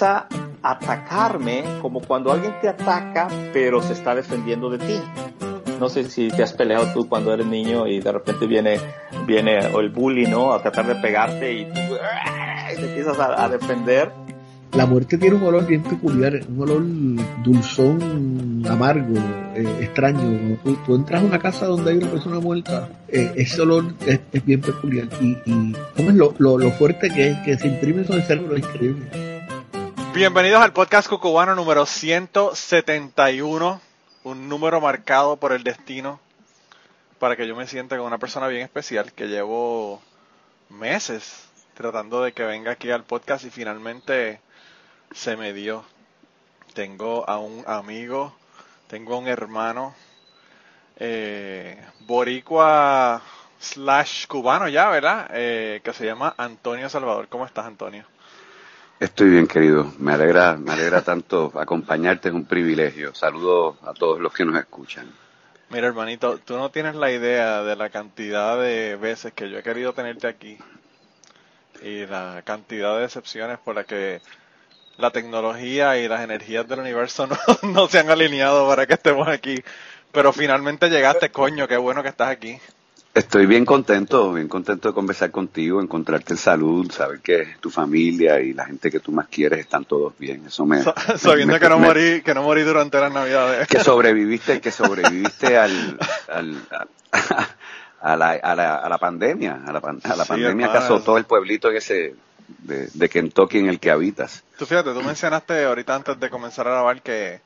empieza a atacarme como cuando alguien te ataca, pero se está defendiendo de ti. No sé si te has peleado tú cuando eres niño y de repente viene, viene el bully, ¿no? A tratar de pegarte y tú te empiezas a, defender. La muerte tiene un olor bien peculiar, un olor dulzón, amargo, eh, extraño. Tú, entras a una casa donde hay una persona muerta, eh, ese olor es, bien peculiar. Y, y ¿cómo es lo, lo, fuerte que es, que se imprime sobre el cerebro? Es increíble. Bienvenidos al podcast cucubano número 171 un número marcado por el destino para que yo me sienta como una persona bien especial que llevo meses tratando de que venga aquí al podcast y finalmente se me dio. Tengo a un amigo, tengo un hermano, eh, boricua slash cubano ya, ¿verdad? Eh, que se llama Antonio Salvador. ¿Cómo estás, Antonio? Estoy bien, querido. Me alegra, me alegra tanto acompañarte, es un privilegio. Saludos a todos los que nos escuchan. Mira, hermanito, tú no tienes la idea de la cantidad de veces que yo he querido tenerte aquí y la cantidad de decepciones por la que la tecnología y las energías del universo no, no se han alineado para que estemos aquí. Pero finalmente llegaste, coño, qué bueno que estás aquí. Estoy bien contento, bien contento de conversar contigo, encontrarte en salud, saber que tu familia y la gente que tú más quieres están todos bien. Eso me sabiendo que no morí, que no morí durante las Navidades. Que sobreviviste, que sobreviviste al, al a, la, a, la, a la pandemia, a la, a la pandemia que azotó el pueblito ese de, de Kentucky en el que habitas. Tú fíjate, tú mencionaste ahorita antes de comenzar a grabar que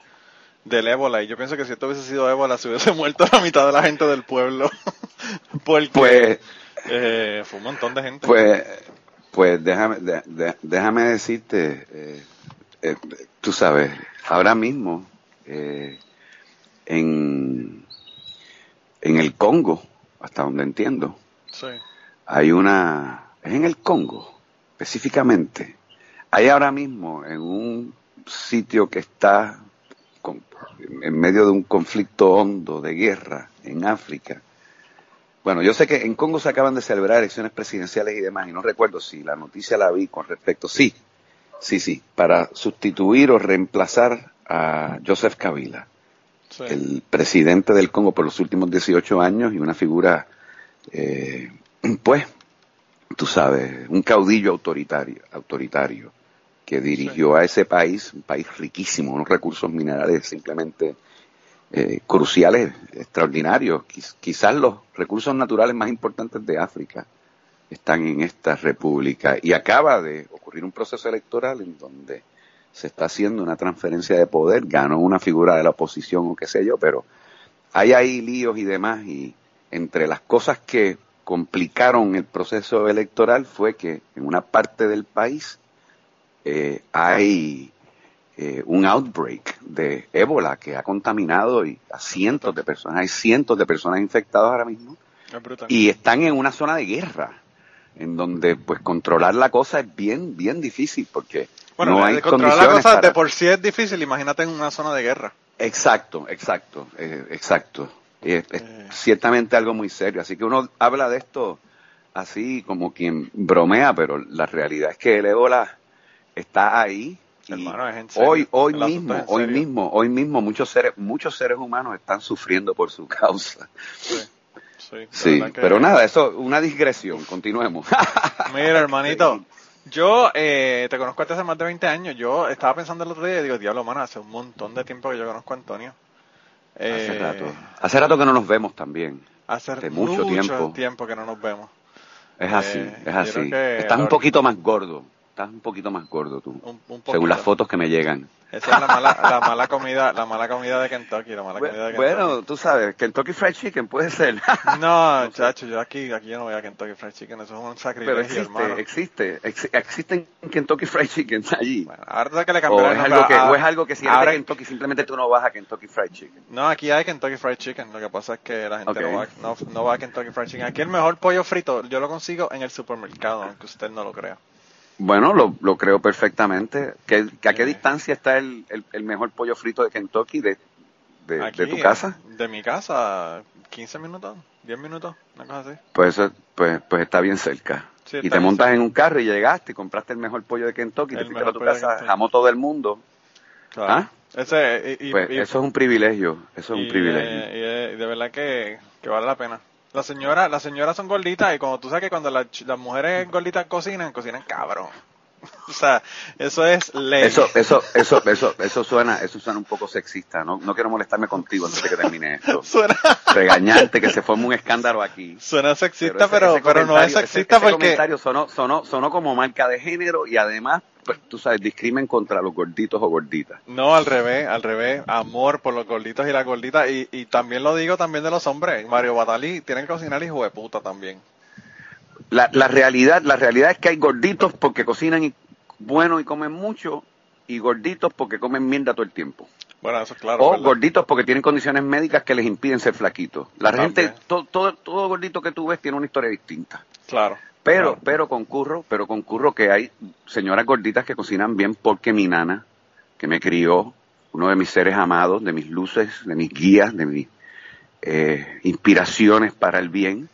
del ébola. Y yo pienso que si esto hubiese sido ébola se hubiese muerto la mitad de la gente del pueblo. Porque pues, eh, fue un montón de gente. pues pues déjame déjame decirte eh, eh, tú sabes ahora mismo en en el Congo hasta donde entiendo sí. hay una es en el Congo específicamente. Hay ahora mismo en un sitio que está en medio de un conflicto hondo de guerra en África. Bueno, yo sé que en Congo se acaban de celebrar elecciones presidenciales y demás, y no recuerdo si la noticia la vi con respecto. Sí, sí, sí, para sustituir o reemplazar a Joseph Kabila, el presidente del Congo por los últimos 18 años y una figura, eh, pues, tú sabes, un caudillo autoritario, autoritario que dirigió a ese país, un país riquísimo, unos recursos minerales simplemente eh, cruciales, extraordinarios. quizás los recursos naturales más importantes de África están en esta república. Y acaba de ocurrir un proceso electoral en donde se está haciendo una transferencia de poder, ganó una figura de la oposición o qué sé yo, pero hay ahí líos y demás y entre las cosas que complicaron el proceso electoral fue que en una parte del país eh, hay eh, un outbreak de ébola que ha contaminado a cientos de personas. Hay cientos de personas infectadas ahora mismo y están en una zona de guerra en donde pues controlar la cosa es bien bien difícil porque bueno, no hay controlar la cosa de por sí es difícil imagínate en una zona de guerra. Exacto exacto eh, exacto. Es, ciertamente algo muy serio. Así que uno habla de esto así como quien bromea pero la realidad es que el ébola está ahí. hoy, hoy mismo, hoy mismo, hoy mismo muchos seres, muchos seres humanos están sufriendo por su causa. Sí, pero nada, eso, una digresión, continuemos. Mira, hermanito, yo eh, te conozco hace más de 20 años, yo estaba pensando el otro día y digo, diablo, mano, hace un montón de tiempo que yo conozco a Antonio. hace eh, rato. Hace rato que no nos vemos también. Hace mucho, tiempo. tiempo que no nos vemos. Es así, eh, es así. Estás un poquito más gordo. Estás un poquito más gordo tú, según las fotos que me llegan. Esa es la mala, la mala comida, la mala comida de Kentucky, la mala comida de Kentucky. Bueno, tú sabes, Kentucky Fried Chicken puede ser. no, chacho, yo aquí, aquí yo no voy a Kentucky Fried Chicken, eso es un sacrilegio, Pero existe, hermano. existe, existen Kentucky Fried Chicken allí. Bueno, ahora que le cambiaron o es algo que, o es algo que si eres de Kentucky simplemente tú no vas a Kentucky Fried Chicken. No, aquí hay Kentucky Fried Chicken, lo que pasa es que la gente no, va, no, no va a Kentucky Fried Chicken. Aquí el mejor pollo frito yo lo consigo en el supermercado, aunque usted no lo crea. Bueno, lo, lo creo perfectamente. ¿Que, ¿A qué distancia está el, el, mejor pollo frito de Kentucky de, de, tu casa? De mi casa, 15 minutos, 10 minutos, una cosa así. Pues, pues, pues está bien cerca. y te montas en un carro y llegaste y compraste el mejor pollo de Kentucky, te fuiste a tu casa, jamó todo el mundo. ¿Ah? Ese, pues eso es un privilegio, eso es un privilegio. Y, de verdad que, vale la pena. La señora, las señoras son gorditas y como tú sabes que cuando las mujeres gorditas cocinan, cocinan cabrón. O sea, eso es ley. Eso, eso, eso, eso, eso suena, eso suena un poco sexista. No, no quiero molestarme contigo antes de que termine esto. suena... Regañarte que se forme un escándalo aquí. Suena sexista, pero, pero, no es sexista ese, porque. comentario sonó, sonó, sonó como marca de género y además pues, tú sabes, discrimen contra los gorditos o gorditas. No, al revés, al revés. Amor por los gorditos y las gorditas. Y, y también lo digo también de los hombres. Mario Batalí tienen que cocinar hijo de puta también. La, la, realidad, la realidad es que hay gorditos porque cocinan y, bueno y comen mucho y gorditos porque comen mierda todo el tiempo. Bueno, eso es claro. O gorditos porque tienen condiciones médicas que les impiden ser flaquitos. La gente, todo, todo, todo gordito que tú ves tiene una historia distinta. Claro. Pero, pero concurro, pero concurro que hay señoras gorditas que cocinan bien porque mi nana, que me crió, uno de mis seres amados, de mis luces, de mis guías, de mis eh, inspiraciones para el bien.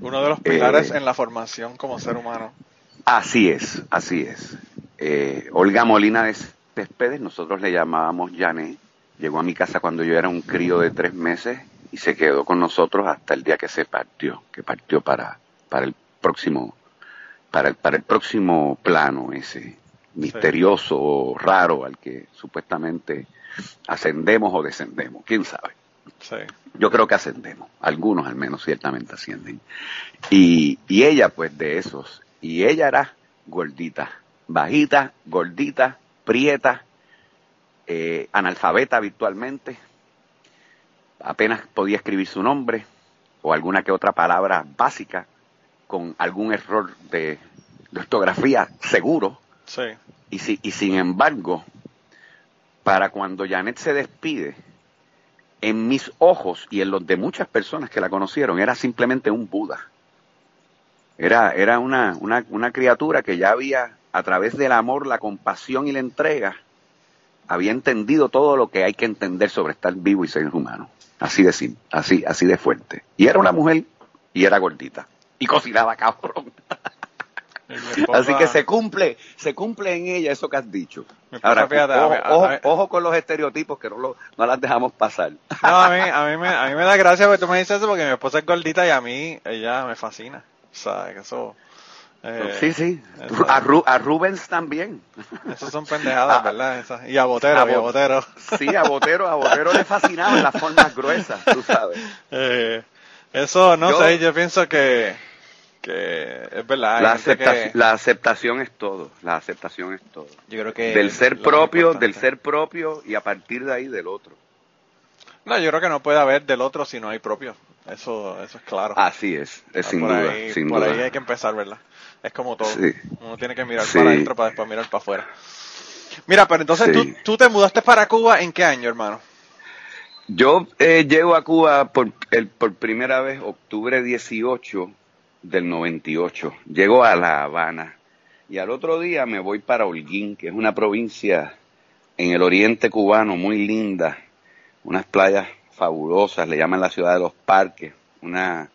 Uno de los pilares eh, en la formación como ser humano. Así es, así es. Eh, Olga Molina de Céspedes, nosotros le llamábamos Jané, llegó a mi casa cuando yo era un crío de tres meses y se quedó con nosotros hasta el día que se partió, que partió para, para el próximo, para el, para el próximo plano ese misterioso, raro al que supuestamente ascendemos o descendemos, quién sabe. Yo creo que ascendemos, algunos al menos ciertamente ascienden. Y, y ella pues de esos, y ella era gordita, bajita, gordita, prieta, eh, analfabeta habitualmente, apenas podía escribir su nombre o alguna que otra palabra básica con algún error de, ortografía seguro. Sí. Y, si, y sin embargo, para cuando Janet se despide, en mis ojos y en los de muchas personas que la conocieron, era simplemente un Buda. Era, era una, una, una criatura que ya había, a través del amor, la compasión y la entrega, había entendido todo lo que hay que entender sobre estar vivo y ser humano. Así de así, así de fuerte. Y era una mujer y era gordita y cocinaba cabrón. Así que se cumple, se cumple en ella eso que has dicho. Ahora, ojo, con los estereotipos que no, lo, no las dejamos pasar. No, a mí, a, mí me, a mí me da gracia porque tú me dices eso porque mi esposa es gordita y a mí ella me fascina. O sea, que eso... Eh, sí, sí. a, Rubens también. Esos son pendejadas, ¿verdad? Y a Botero, a, y a Botero. Sí, a Botero, a Botero le fascinaban las formas gruesas, tú sabes. Eh, eso, no sé, yo pienso que que es verdad. La, aceptación es todo, la aceptación es todo. Yo creo que del ser propio, del ser propio y a partir de ahí del otro. No, yo creo que no puede haber del otro si no hay propio. Eso, eso es claro. Así es, es sin duda. sin por ahí hay que empezar, ¿verdad? Es como todo. Uno tiene que mirar para adentro para después mirar para afuera. Mira, pero entonces tú, tú te mudaste para Cuba en qué año, hermano? Yo eh, llego a Cuba por, el, por primera vez octubre 18 del 98. Llego a La Habana y al otro día me voy para Holguín, que es una provincia en el oriente cubano muy linda, unas playas fabulosas, le llaman la ciudad de los parques, una,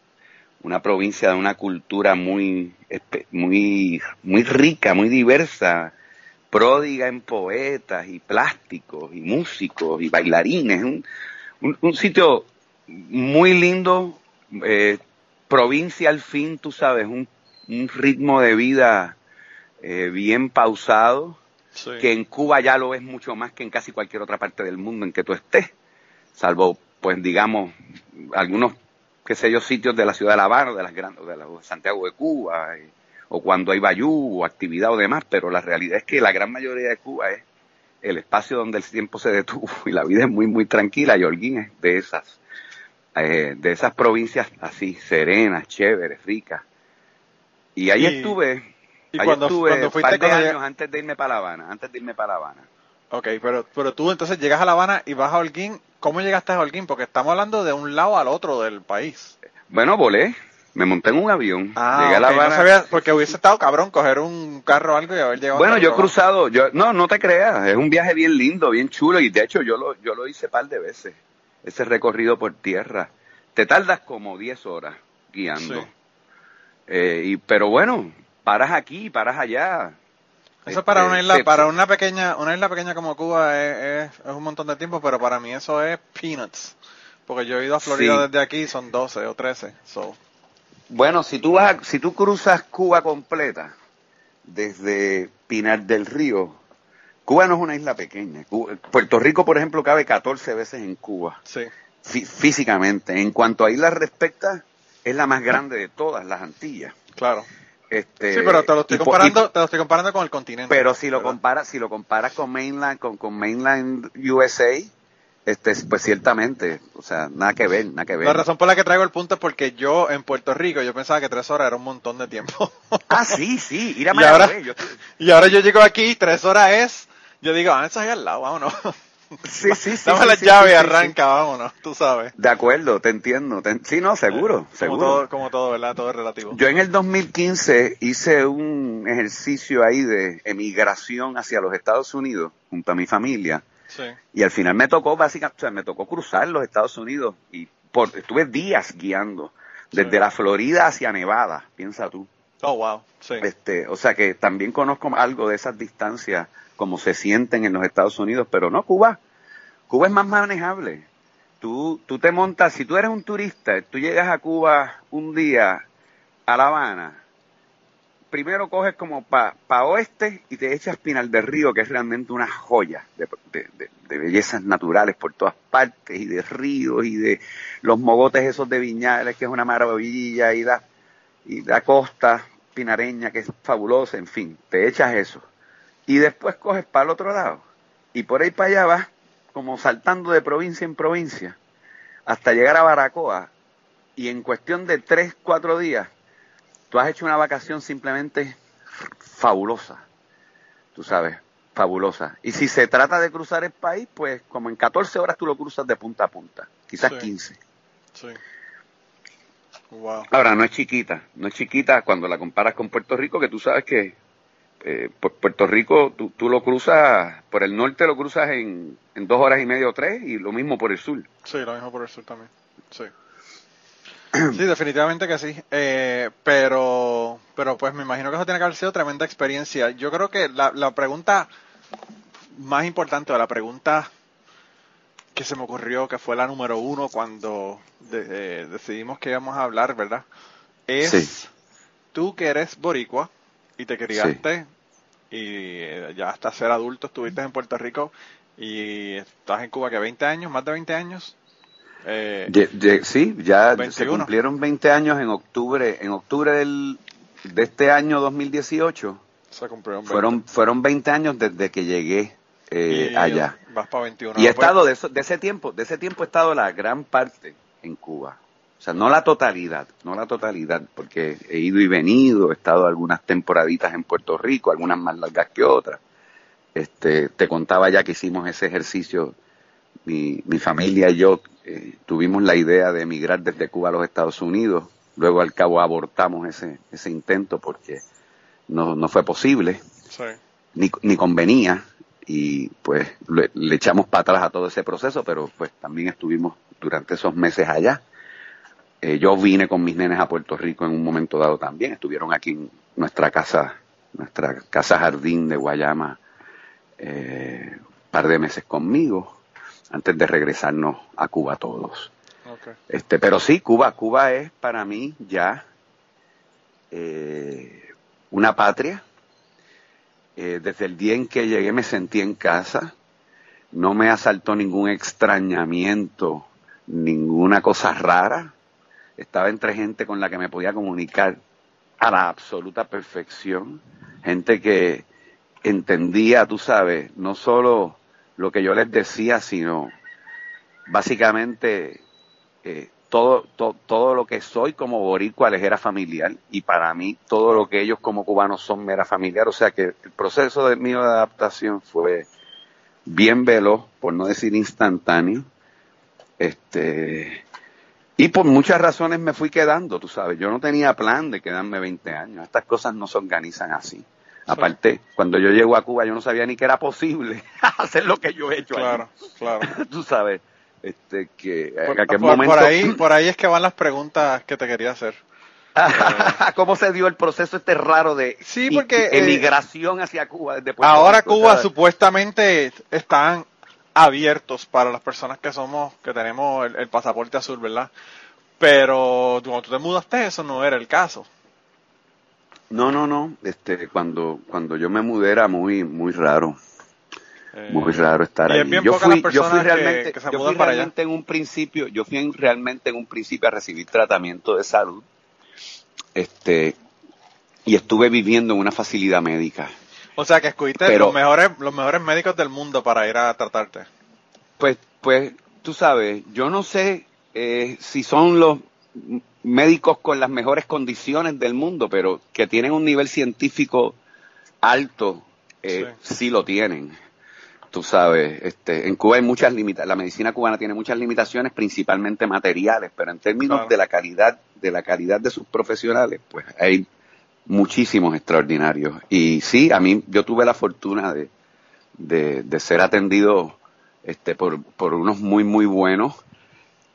una provincia de una cultura muy, muy, muy rica, muy diversa, pródiga en poetas y plásticos y músicos y bailarines, un, un, sitio muy lindo, eh, provincia al fin, tú sabes, un, ritmo de vida eh, bien pausado, que en Cuba ya lo es mucho más que en casi cualquier otra parte del mundo en que tú estés, salvo, pues digamos, algunos, qué sé yo, sitios de la ciudad de La Habana, de las grandes, de, la, Santiago de Cuba, o cuando hay bayú o actividad o demás, pero la realidad es que la gran mayoría de Cuba es el espacio donde el tiempo se detuvo y la vida es muy, muy tranquila y Holguín es de esas eh, de esas provincias así, serenas, chéveres, ricas. Y ahí estuve, ¿y ahí cuando, estuve fuiste par años antes de irme para La Habana, antes de irme para La Habana. Ok, pero, pero tú entonces llegas a La Habana y vas a Holguín, ¿cómo llegaste a Holguín? Porque estamos hablando de un lado al otro del país. Bueno, volé, me monté en un avión. Ah, llegué a La Habana. porque hubiese estado cabrón coger un carro o algo y haber llegado. Bueno, yo he cruzado, yo, no, no te creas, es un viaje bien lindo, bien chulo y de hecho yo lo, yo lo hice par de veces ese recorrido por tierra. Te tardas como 10 horas guiando. Eh, y, pero bueno, paras aquí, paras allá. Eso para una este, isla, para una pequeña, una isla pequeña como Cuba es, es, un montón de tiempo, pero para mí eso es peanuts. Porque yo he ido a Florida desde aquí, son 12 o 13. So. Bueno, si tú vas, si tú cruzas Cuba completa, desde Pinar del Río, Cuba no es una isla pequeña. Puerto Rico, por ejemplo, cabe 14 veces en Cuba. Sí. físicamente. En cuanto a islas respecta, es la más grande de todas las Antillas. Claro. Este, sí, pero te lo estoy comparando, te lo estoy comparando con el continente. Pero si lo comparas, si lo comparas con mainland, con, con mainland USA, este, pues ciertamente, o sea, nada que ver, nada que ver. La razón por la que traigo el punto es porque yo en Puerto Rico yo pensaba que tres horas era un montón de tiempo. ah, sí, sí, ir a y ahora, y ahora yo llego aquí, tres horas es, yo digo, ah, está ahí al lado, vámonos. Sí, sí, sí. Dame la llave y arranca, vámonos, tú sabes. De acuerdo, te entiendo. sí, no, seguro, seguro. Como todo, como todo, ¿verdad? Todo es relativo. Yo en el 2015 hice un ejercicio ahí de emigración hacia los Estados Unidos junto a mi familia y al final me tocó, básicamente, o sea, me tocó cruzar los Estados Unidos y por, estuve días guiando, desde la Florida hacia Nevada, piensa tú. Oh, wow. Sí. Este, o sea que también conozco algo de esas distancias, como se sienten en los Estados Unidos, pero no Cuba. Cuba es más manejable. Tú, tú te montas, si tú eres un turista, tú llegas a Cuba un día a La Habana, primero coges como para pa oeste y te echas Pinal del Río, que es realmente una joya de, bellezas naturales por todas partes y de ríos y de los mogotes esos de Viñales, que es una maravilla, y la, y la costa pinareña, que es fabulosa, en fin, te echas eso. Y después coges para el otro lado y por ahí para allá vas como saltando de provincia en provincia hasta llegar a Baracoa y en cuestión de tres, cuatro días tú has hecho una vacación simplemente fabulosa, tú sabes, fabulosa. Y si se trata de cruzar el país, pues como en 14 horas tú lo cruzas de punta a punta, quizás 15. Sí. Ahora, no es chiquita, no es chiquita cuando la comparas con Puerto Rico, que tú sabes que eh, Puerto Rico tú, tú, lo cruzas, por el norte lo cruzas en, en dos horas y media o tres, y lo mismo por el sur. Sí, lo mismo por el sur también. Sí. Sí, definitivamente que sí. Eh, pero, pero pues me imagino que eso tiene que haber sido tremenda experiencia. Yo creo que la, la pregunta más importante o la pregunta que se me ocurrió, que fue la número uno cuando eh, decidimos que íbamos a hablar, ¿verdad? Es tú que eres boricua y te criaste y eh, ya hasta ser adulto estuviste en Puerto Rico y estás en Cuba que 20 años, más de 20 años. Eh, sí, ya se cumplieron 20 años en octubre, en octubre del, de este año 2018. Se fueron, fueron 20 años desde que llegué eh, allá. Y he estado de, de ese tiempo, de ese tiempo he estado la gran parte en Cuba. O sea, no la totalidad, no la totalidad, porque he ido y venido, he estado algunas temporaditas en Puerto Rico, algunas más largas que otras. Este, te contaba ya que hicimos ese ejercicio, mi, mi familia y yo eh, tuvimos la idea de emigrar desde Cuba a los Estados Unidos. Luego al cabo abortamos ese, ese intento porque no, no fue posible, ni, ni convenía y pues le, echamos para atrás a todo ese proceso, pero pues también estuvimos durante esos meses allá. Eh, yo vine con mis nenes a Puerto Rico en un momento dado también, estuvieron aquí en nuestra casa, nuestra casa jardín de Guayama, eh, un par de meses conmigo antes de regresarnos a Cuba todos. Este, pero sí, Cuba, Cuba es para mí ya eh, una patria. Eh, desde el día en que llegué me sentí en casa, no me asaltó ningún extrañamiento, ninguna cosa rara. Estaba entre gente con la que me podía comunicar a la absoluta perfección, gente que entendía, tú sabes, no solo lo que yo les decía, sino básicamente eh, todo, todo lo que soy como boricua les era familiar y para mí todo lo que ellos como cubanos son me era familiar. O sea que el proceso de mío de adaptación fue bien veloz, por no decir instantáneo. Este, y por muchas razones me fui quedando, tú sabes. Yo no tenía plan de quedarme 20 años. Estas cosas no se organizan así. Aparte, cuando yo llego a Cuba yo no sabía ni que era posible hacer lo que yo he hecho. Claro, claro. Tú sabes, este, que por, momento... por, ahí, por ahí es que van las preguntas que te quería hacer. ¿Cómo se dio el proceso este raro de sí, porque, eh, emigración hacia Cuba? ahora Cuba supuestamente están abiertos para las personas que somos, que tenemos el, pasaporte azul, ¿verdad? Pero cuando tú te mudaste eso no era el caso. No, no, no. Este, cuando, cuando yo me mudé era muy, muy raro. muy eh, raro estar ahí. Yo fui, yo fui realmente, yo fui realmente en un principio, yo fui realmente en un principio a recibir tratamiento de salud este, y estuve viviendo en una facilidad médica. O sea, que escogiste los mejores, los mejores médicos del mundo para ir a tratarte. Pues, pues, tú sabes, yo no sé eh, si son los médicos con las mejores condiciones del mundo, pero que tienen un nivel científico alto, eh, sí. lo tienen. Tú sabes, este, en Cuba hay muchas limitaciones, la medicina cubana tiene muchas limitaciones, principalmente materiales, pero en términos de la calidad, de la calidad de sus profesionales, pues hay muchísimos extraordinarios. Y sí, a mí, yo tuve la fortuna de, de, ser atendido este, por, por unos muy, muy buenos.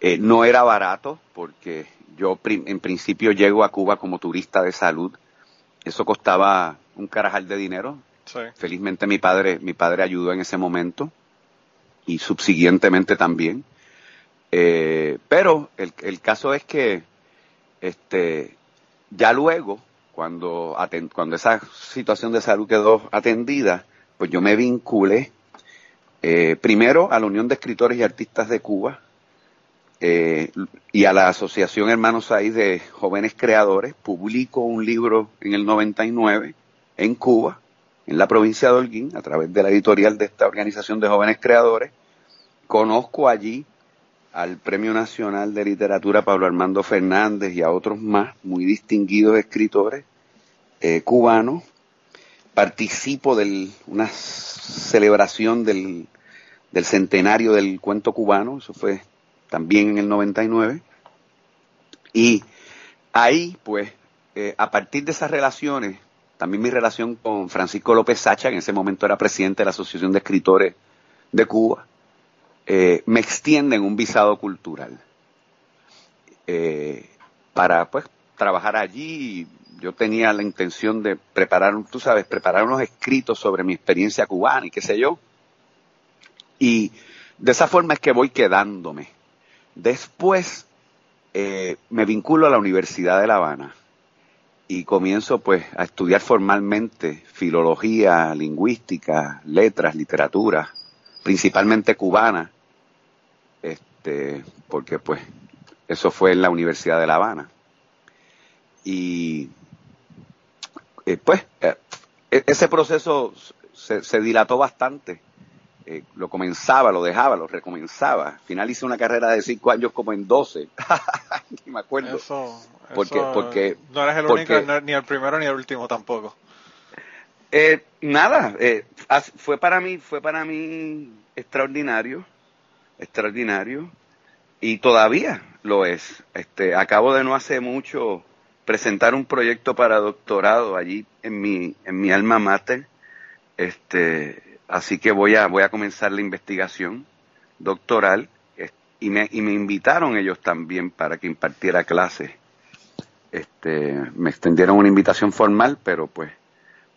Eh, no era barato porque yo en principio llego a Cuba como turista de salud. Eso costaba un carajal de dinero. Felizmente mi padre, mi padre ayudó en ese momento y subsiguientemente también. Eh, pero el, el, caso es que este, ya luego, cuando, esa situación de salud quedó atendida, pues yo me vinculé eh, primero a la Unión de Escritores y Artistas de Cuba eh, y a la Asociación Hermanos Ahí de Jóvenes Creadores. Publico un libro en el 99 en Cuba en la provincia de Holguín a través de la editorial de esta organización de jóvenes creadores. Conozco allí al Premio Nacional de Literatura Pablo Armando Fernández y a otros más muy distinguidos escritores eh, cubanos. Participo de una celebración del, del centenario del cuento cubano, eso fue también en el 99. Y ahí, pues, eh, a partir de esas relaciones, también mi relación con Francisco López Sacha, que en ese momento era presidente de la Asociación de Escritores de Cuba, eh, me extienden un visado cultural para pues trabajar allí. Yo tenía la intención de preparar, tú sabes, preparar unos escritos sobre mi experiencia cubana y qué sé yo. Y de esa forma es que voy quedándome. Después eh, me vinculo a la Universidad de La Habana y comienzo pues a estudiar formalmente filología, lingüística, letras, literatura, principalmente cubana, este, porque pues eso fue en la Universidad de La Habana. Y eh, pues eh, e-, ese proceso se, dilató bastante. Eh, lo comenzaba, lo dejaba, lo recomenzaba. Al final hice una carrera de cinco años como en doce. Ni me acuerdo. Eso, porque, porque, no eres el único, ni el primero ni el último tampoco. Eh, nada, eh, fue para mí, fue para mí extraordinario, extraordinario, y todavía lo es. Este, acabo de no hace mucho presentar un proyecto para doctorado allí en mi, en mi alma mater, este, así que voy a, voy a comenzar la investigación doctoral, y me, y me invitaron ellos también para que impartiera clases. Este, me extendieron una invitación formal, pero pues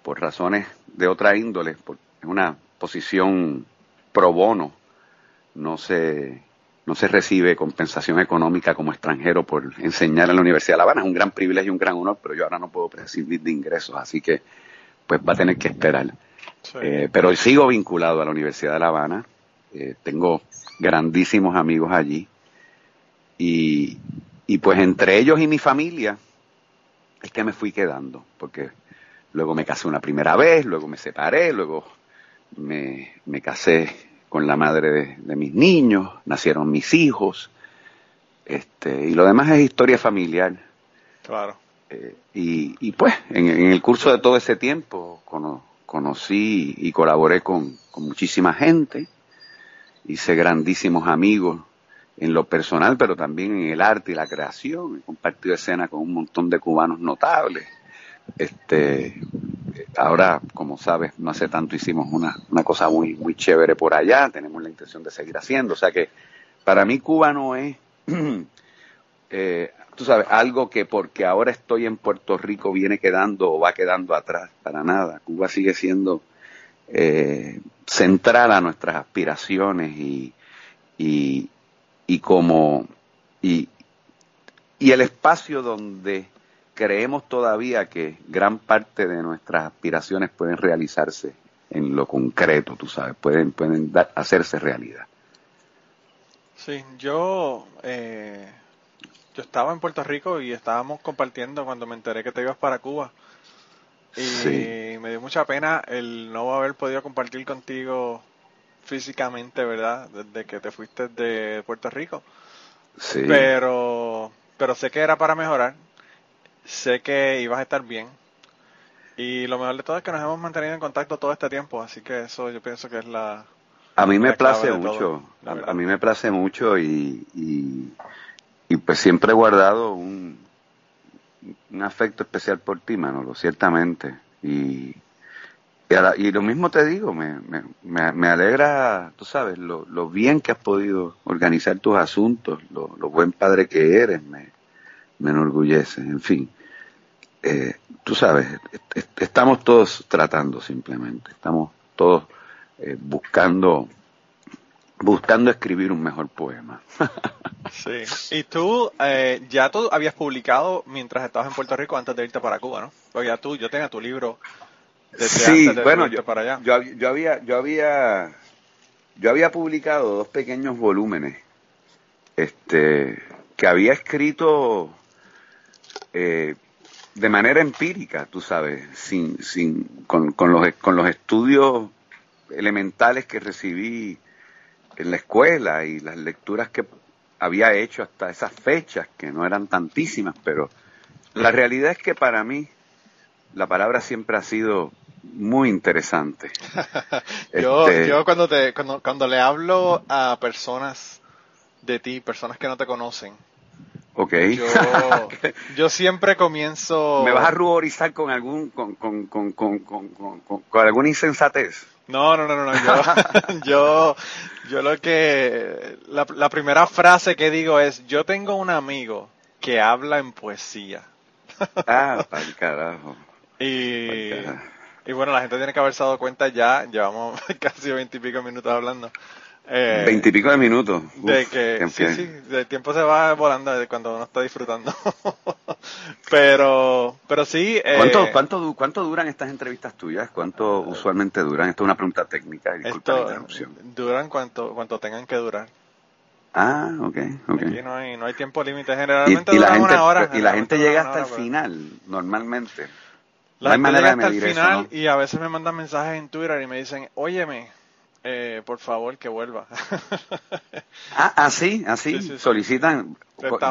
por razones de otra índole, es una posición pro bono, no se, no se recibe compensación económica como extranjero por enseñar en la Universidad de La Habana. Es un gran privilegio y un gran honor, pero yo ahora no puedo prescindir de ingresos, así que pues va a tener que esperar. Eh, pero sigo vinculado a la Universidad de La Habana, eh, tengo grandísimos amigos allí y, y pues entre ellos y mi familia es que me fui quedando, porque luego me casé una primera vez, luego me separé, luego me, me casé con la madre de, mis niños, nacieron mis hijos, este, y lo demás es historia familiar. Claro. Eh, y, y, pues, en, el curso de todo ese tiempo conocí y colaboré con, con muchísima gente, hice grandísimos amigos en lo personal, pero también en el arte y la creación. He compartido escena con un montón de cubanos notables. Este, ahora, como sabes, no hace tanto hicimos una, cosa muy, muy chévere por allá. Tenemos la intención de seguir haciendo. O sea que para mí Cuba no es, eh, tú sabes, algo que porque ahora estoy en Puerto Rico viene quedando o va quedando atrás, para nada. Cuba sigue siendo eh, central a nuestras aspiraciones y, y, y como y, y el espacio donde creemos todavía que gran parte de nuestras aspiraciones pueden realizarse en lo concreto, tú sabes, pueden, pueden hacerse realidad. Sí, yo, eh, yo estaba en Puerto Rico y estábamos compartiendo cuando me enteré que te ibas para Cuba. Y me dio mucha pena el no haber podido compartir contigo físicamente, ¿verdad? Desde que te fuiste de Puerto Rico. Sí. Pero, pero sé que era para mejorar. Sé que ibas a estar bien. Y lo mejor de todo es que nos hemos mantenido en contacto todo este tiempo, así que eso yo pienso que es la... A mí me place mucho, a, mí me place mucho y, y, pues siempre he guardado un, un afecto especial por ti, Manolo, ciertamente. Y, y, lo mismo te digo, me, me, me alegra, tú sabes, lo, lo, bien que has podido organizar tus asuntos, lo, lo buen padre que eres, me, me enorgullece, en fin. Eh, tú sabes, estamos todos tratando simplemente, estamos todos eh, buscando buscando escribir un mejor poema. sí. Y tú, eh, ya tú habías publicado mientras estabas en Puerto Rico antes de irte para Cuba, ¿no? O ya tú, yo tenía tu libro desde sí, antes de bueno, yo, para allá. Yo, yo, había, yo había, yo había publicado dos pequeños volúmenes, este, que había escrito eh, de manera empírica, tú sabes, sin, sin, con, con, los, con los estudios elementales que recibí en la escuela y las lecturas que había hecho hasta esas fechas, que no eran tantísimas, pero la realidad es que para mí la palabra siempre ha sido muy interesante. yo, este, yo cuando te, cuando, cuando le hablo a personas de ti, personas que no te conocen, Ok. Yo, yo, siempre comienzo. ¿Me vas a ruborizar con algún, con, con, con, con, con, con alguna insensatez? No, no, no, no, Yo, yo, yo lo que, la, la primera frase que digo es, yo tengo un amigo que habla en poesía. Ah, para carajo. Y, y bueno, la gente tiene que haberse dado cuenta ya, llevamos casi veintipico minutos hablando, eh, Veintipico de minutos. de que sí, sí, el tiempo se va volando cuando uno está disfrutando. pero, pero sí. Eh, ¿Cuánto, cuánto, ¿Cuánto duran estas entrevistas tuyas? ¿Cuánto usualmente duran? Esto es una pregunta técnica. Disculpa esto, la interrupción. Duran cuanto, cuanto tengan que durar. Ah, ok, ok. Aquí no hay, no hay tiempo límite. Generalmente y, la gente, una hora. Y la gente llega hasta el final, normalmente. La gente llega hasta el final y a veces me mandan mensajes en Twitter y me dicen, óyeme, eh, por favor que vuelva. ah, así, así, solicitan.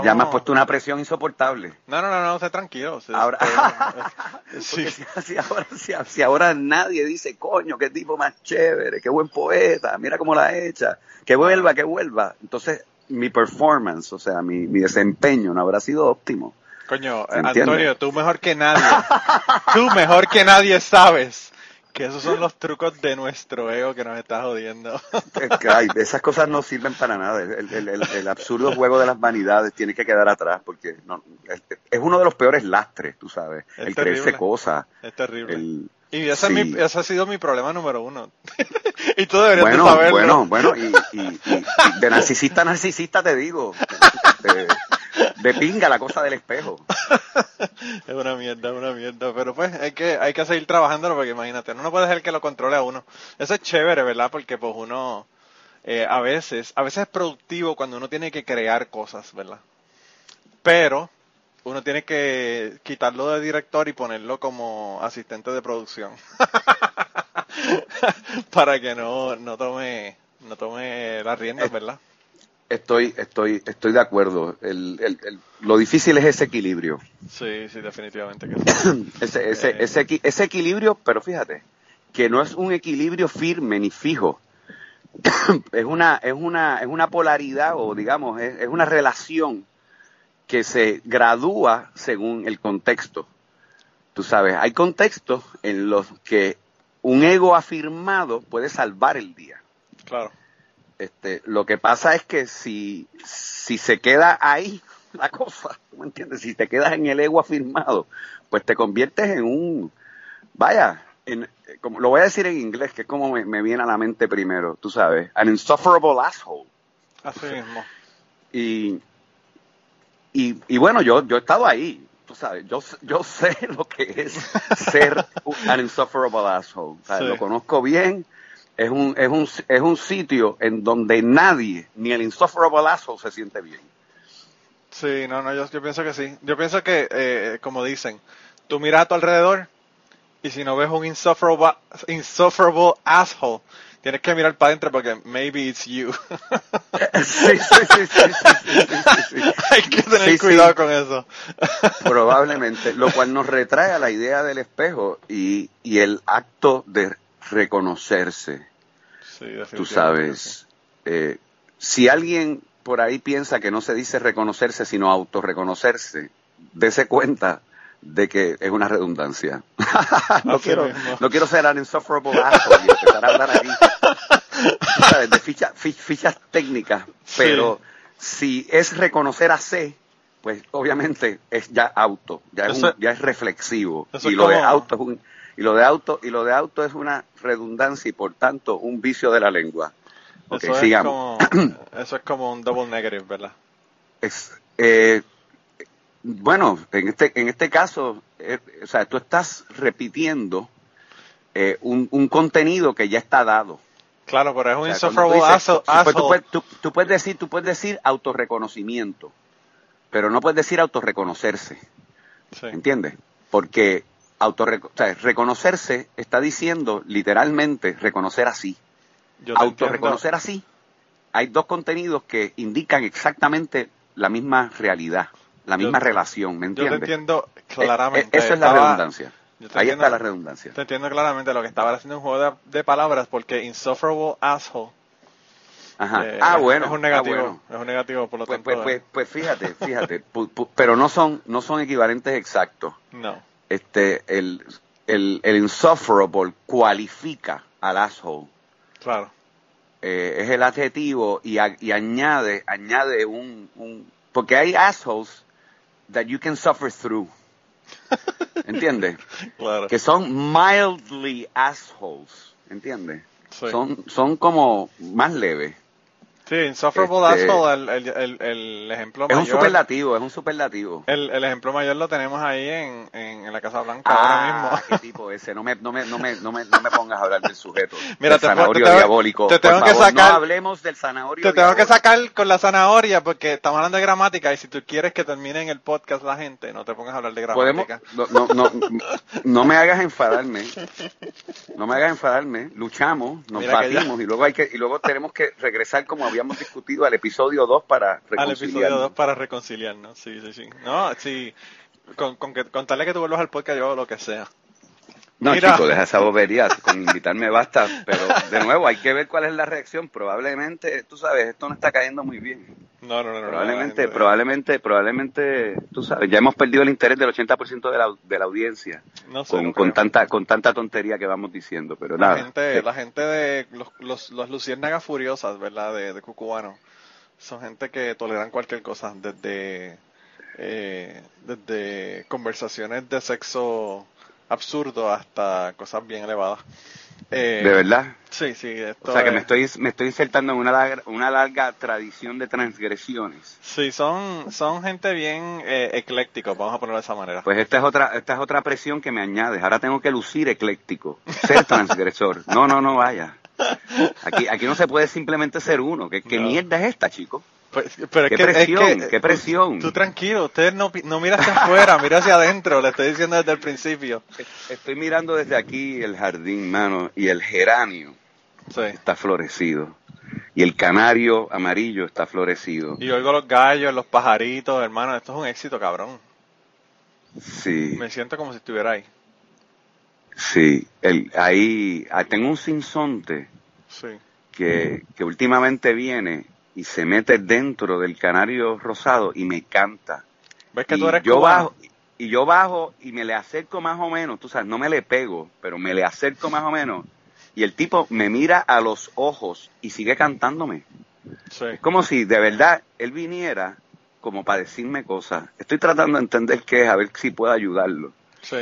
Ya me has puesto una presión insoportable. No, no, no, no, esté tranquilo. ahora, si, ahora, si, ahora nadie dice, coño, qué tipo más chévere, qué buen poeta, mira cómo la hecha, que vuelva, que vuelva. Entonces, mi performance, o sea, mi, mi desempeño no habrá sido óptimo. Coño, Antonio, tú mejor que nadie, tú mejor que nadie sabes que esos son los trucos de nuestro ego que nos está jodiendo. Ay, esas cosas no sirven para nada. El, absurdo juego de las vanidades tiene que quedar atrás porque no, es, uno de los peores lastres, tú sabes. el creerse cosas. Es terrible. y ese, ha sido mi problema número uno. y tú deberías bueno, saberlo. Bueno, bueno, y, y, de narcisista a narcisista te digo de pinga la cosa del espejo. es una mierda, es una mierda. Pero pues hay que, hay que seguir trabajándolo porque imagínate, uno no puede dejar que lo controle a uno. Eso es chévere, ¿verdad? Porque pues uno eh, a veces, a veces es productivo cuando uno tiene que crear cosas, ¿verdad? Pero uno tiene que quitarlo de director y ponerlo como asistente de producción. Para que no, no tome, no tome las riendas, ¿verdad? Estoy, estoy, estoy de acuerdo. El, el, lo difícil es ese equilibrio. Sí, sí, definitivamente. ese, ese, eh, ese, ese, equilibrio, pero fíjate, que no es un equilibrio firme ni fijo. es una, es una, es una polaridad o digamos, es, es una relación que se gradúa según el contexto. Tú sabes, hay contextos en los que un ego afirmado puede salvar el día. Claro este, lo que pasa es que si, si se queda ahí, la cosa, ¿me entiendes? Si te quedas en el ego afirmado, pues te conviertes en un, vaya, en, como, lo voy a decir en inglés, que es como me, viene a la mente primero, tú sabes, an insufferable asshole. Así mismo. Y, y, y bueno, yo, yo he estado ahí, tú sabes, yo, yo sé lo que es ser an insufferable asshole, lo conozco bien, es un, es, un, es un sitio en donde nadie, ni el insufferable asshole, se siente bien. Sí, no, no, yo, yo pienso que sí. Yo pienso que, eh, como dicen, tú miras a tu alrededor y si no ves un insufferable, insufferable asshole, tienes que mirar para adentro porque maybe it's you. sí, sí, sí, sí, Hay que tener cuidado con eso. Probablemente, lo cual nos retrae a la idea del espejo y, y el acto de reconocerse. Sí, Tú sabes, eh, si alguien por ahí piensa que no se dice reconocerse, sino autorreconocerse, dése cuenta de que es una redundancia. no, quiero, no quiero ser un insufferable asshole y empezar a hablar aquí de fichas técnicas, pero si es reconocer a C, pues obviamente es ya auto, ya es, ya es reflexivo. y lo de auto es un, y lo de auto y lo de auto es una redundancia y por tanto un vicio de la lengua. eso, es como, eso es como un double negative, ¿verdad? Es, eh, bueno, en este, en este caso, eh, o sea, tú estás repitiendo eh, un, un, contenido que ya está dado. Claro, pero es un insufferable tú, tú, puedes decir, tú puedes decir autorreconocimiento, pero no puedes decir autorreconocerse. Sí. ¿Entiendes? Porque autorreconocerse está diciendo literalmente reconocer así. Autorreconocer así. Hay dos contenidos que indican exactamente la misma realidad la misma relación, ¿me entiendes? Yo te entiendo claramente. Eh, eh, eso es la redundancia. Ahí está la redundancia. Te entiendo claramente lo que estaba haciendo un juego de, palabras porque insufferable asshole Ajá. Eh, ah, bueno. Es un negativo. Ah, es un negativo, por lo pues, tanto. Pues, pues, pues fíjate, fíjate. pero no son, no son equivalentes exactos. No. Este, el, el, el insufferable cualifica al asshole. Claro. es el adjetivo y, y añade, añade un, un, porque hay assholes that you can suffer through. ¿Entiendes? Claro. Que son mildly assholes. ¿Entiendes? Son, son como más leves. Sí, insufferable este, asshole, el, el, el, ejemplo mayor. Es un superlativo, es un superlativo. El, el ejemplo mayor lo tenemos ahí en, en, la Casa Blanca ahora ah, mismo. qué tipo ese. No me, no, me, no, me, no, me, no me pongas a hablar del sujeto. Mira, del te, zanahorio te diabólico. Te tengo que sacar. No hablemos del zanahorio Te tengo que sacar con la zanahoria porque estamos hablando de gramática y si tú quieres que termine en el podcast la gente, no te pongas a hablar de gramática. no, no, no, no me hagas enfadarme. No me hagas enfadarme. Luchamos, nos batimos y luego, hay que, y luego tenemos que regresar como habíamos discutido al episodio 2 para reconciliarnos. Al episodio 2 para reconciliarnos, sí, sí, sí. No, sí, con, con que, contarle que tú vuelvas al podcast yo lo que sea. No, chico, deja esa bobería, con invitarme basta, pero de nuevo hay que ver cuál es la reacción. Probablemente, tú sabes, esto no está cayendo muy bien. No, no, no. Probablemente, probablemente, probablemente, tú sabes, ya hemos perdido el interés del 80% de la, de la audiencia no sé, con, con tanta con tanta tontería que vamos diciendo, pero la nada. Gente, la gente de los, los, los luciérnagas furiosas, ¿verdad? De, de Cucubano, son gente que toleran cualquier cosa, desde, eh, desde conversaciones de sexo absurdo hasta cosas bien elevadas. Eh, ¿De verdad? Sí, sí. o sea, que me estoy, me estoy insertando en una larga, una larga tradición de transgresiones. Sí, son, son gente bien eh, ecléctico, vamos a ponerlo de esa manera. Pues esta es otra esta es otra presión que me añades. Ahora tengo que lucir ecléctico, ser transgresor. No, no, no vaya. Aquí, aquí no se puede simplemente ser uno. ¿Qué, qué mierda es esta, chico? Pues, pero ¿Qué que, presión? Es que, ¿Qué presión? Tú, tranquilo, usted no, no mira hacia afuera, mira hacia adentro, le estoy diciendo desde el principio. Estoy mirando desde aquí el jardín, mano, y el geranio sí. está florecido. Y el canario amarillo está florecido. Y oigo los gallos, los pajaritos, hermano, esto es un éxito, cabrón. Sí. Me siento como si estuviera ahí. Sí, el, ahí ah, tengo un sinsonte sí. que, que últimamente viene y se mete dentro del canario rosado y me canta. ¿Ves que tú eres yo bajo Y yo bajo y me le acerco más o menos, tú sabes, no me le pego, pero me le acerco más o menos. Y el tipo me mira a los ojos y sigue cantándome. Sí. Es como si de verdad él viniera como para decirme cosas. Estoy tratando de entender qué es, a ver si puedo ayudarlo. Sí.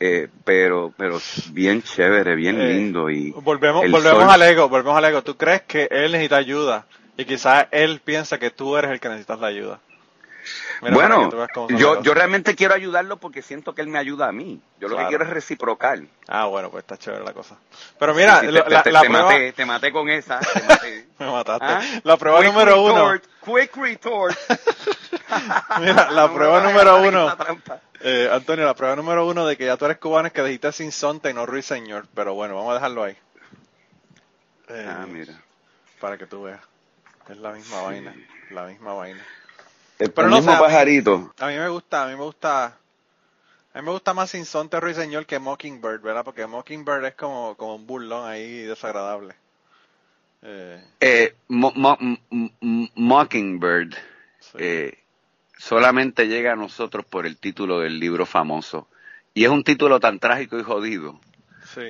Eh, pero, pero bien chévere, bien eh, lindo y volvemos, volvemos al ego, volvemos al ego. ¿Tú crees que él necesita ayuda y quizás él piensa que tú eres el que necesitas la ayuda? bueno, yo, yo realmente quiero ayudarlo porque siento que él me ayuda a mí. Yo lo que quiero es reciprocar. Ah, bueno, pues está chévere la cosa. Pero mira, te, la, te, maté, te maté con esa. me mataste. ¿Ah? La prueba número uno. Quick retort. mira, la prueba número uno. Eh, Antonio, la prueba número uno de que ya tú eres cubano es que dijiste sin sonte y no ruiseñor. Pero bueno, vamos a dejarlo ahí. Eh, ah, mira. Para que tú veas. Es la misma vaina. La misma vaina. Pero no mismo pajarito. A mí, me gusta, a mí me gusta. A mí me gusta más Sinsonte Ruiseñor que Mockingbird, ¿verdad? Porque Mockingbird es como, como un burlón ahí desagradable. Eh, eh Mockingbird eh, solamente llega a nosotros por el título del libro famoso. Y es un título tan trágico y jodido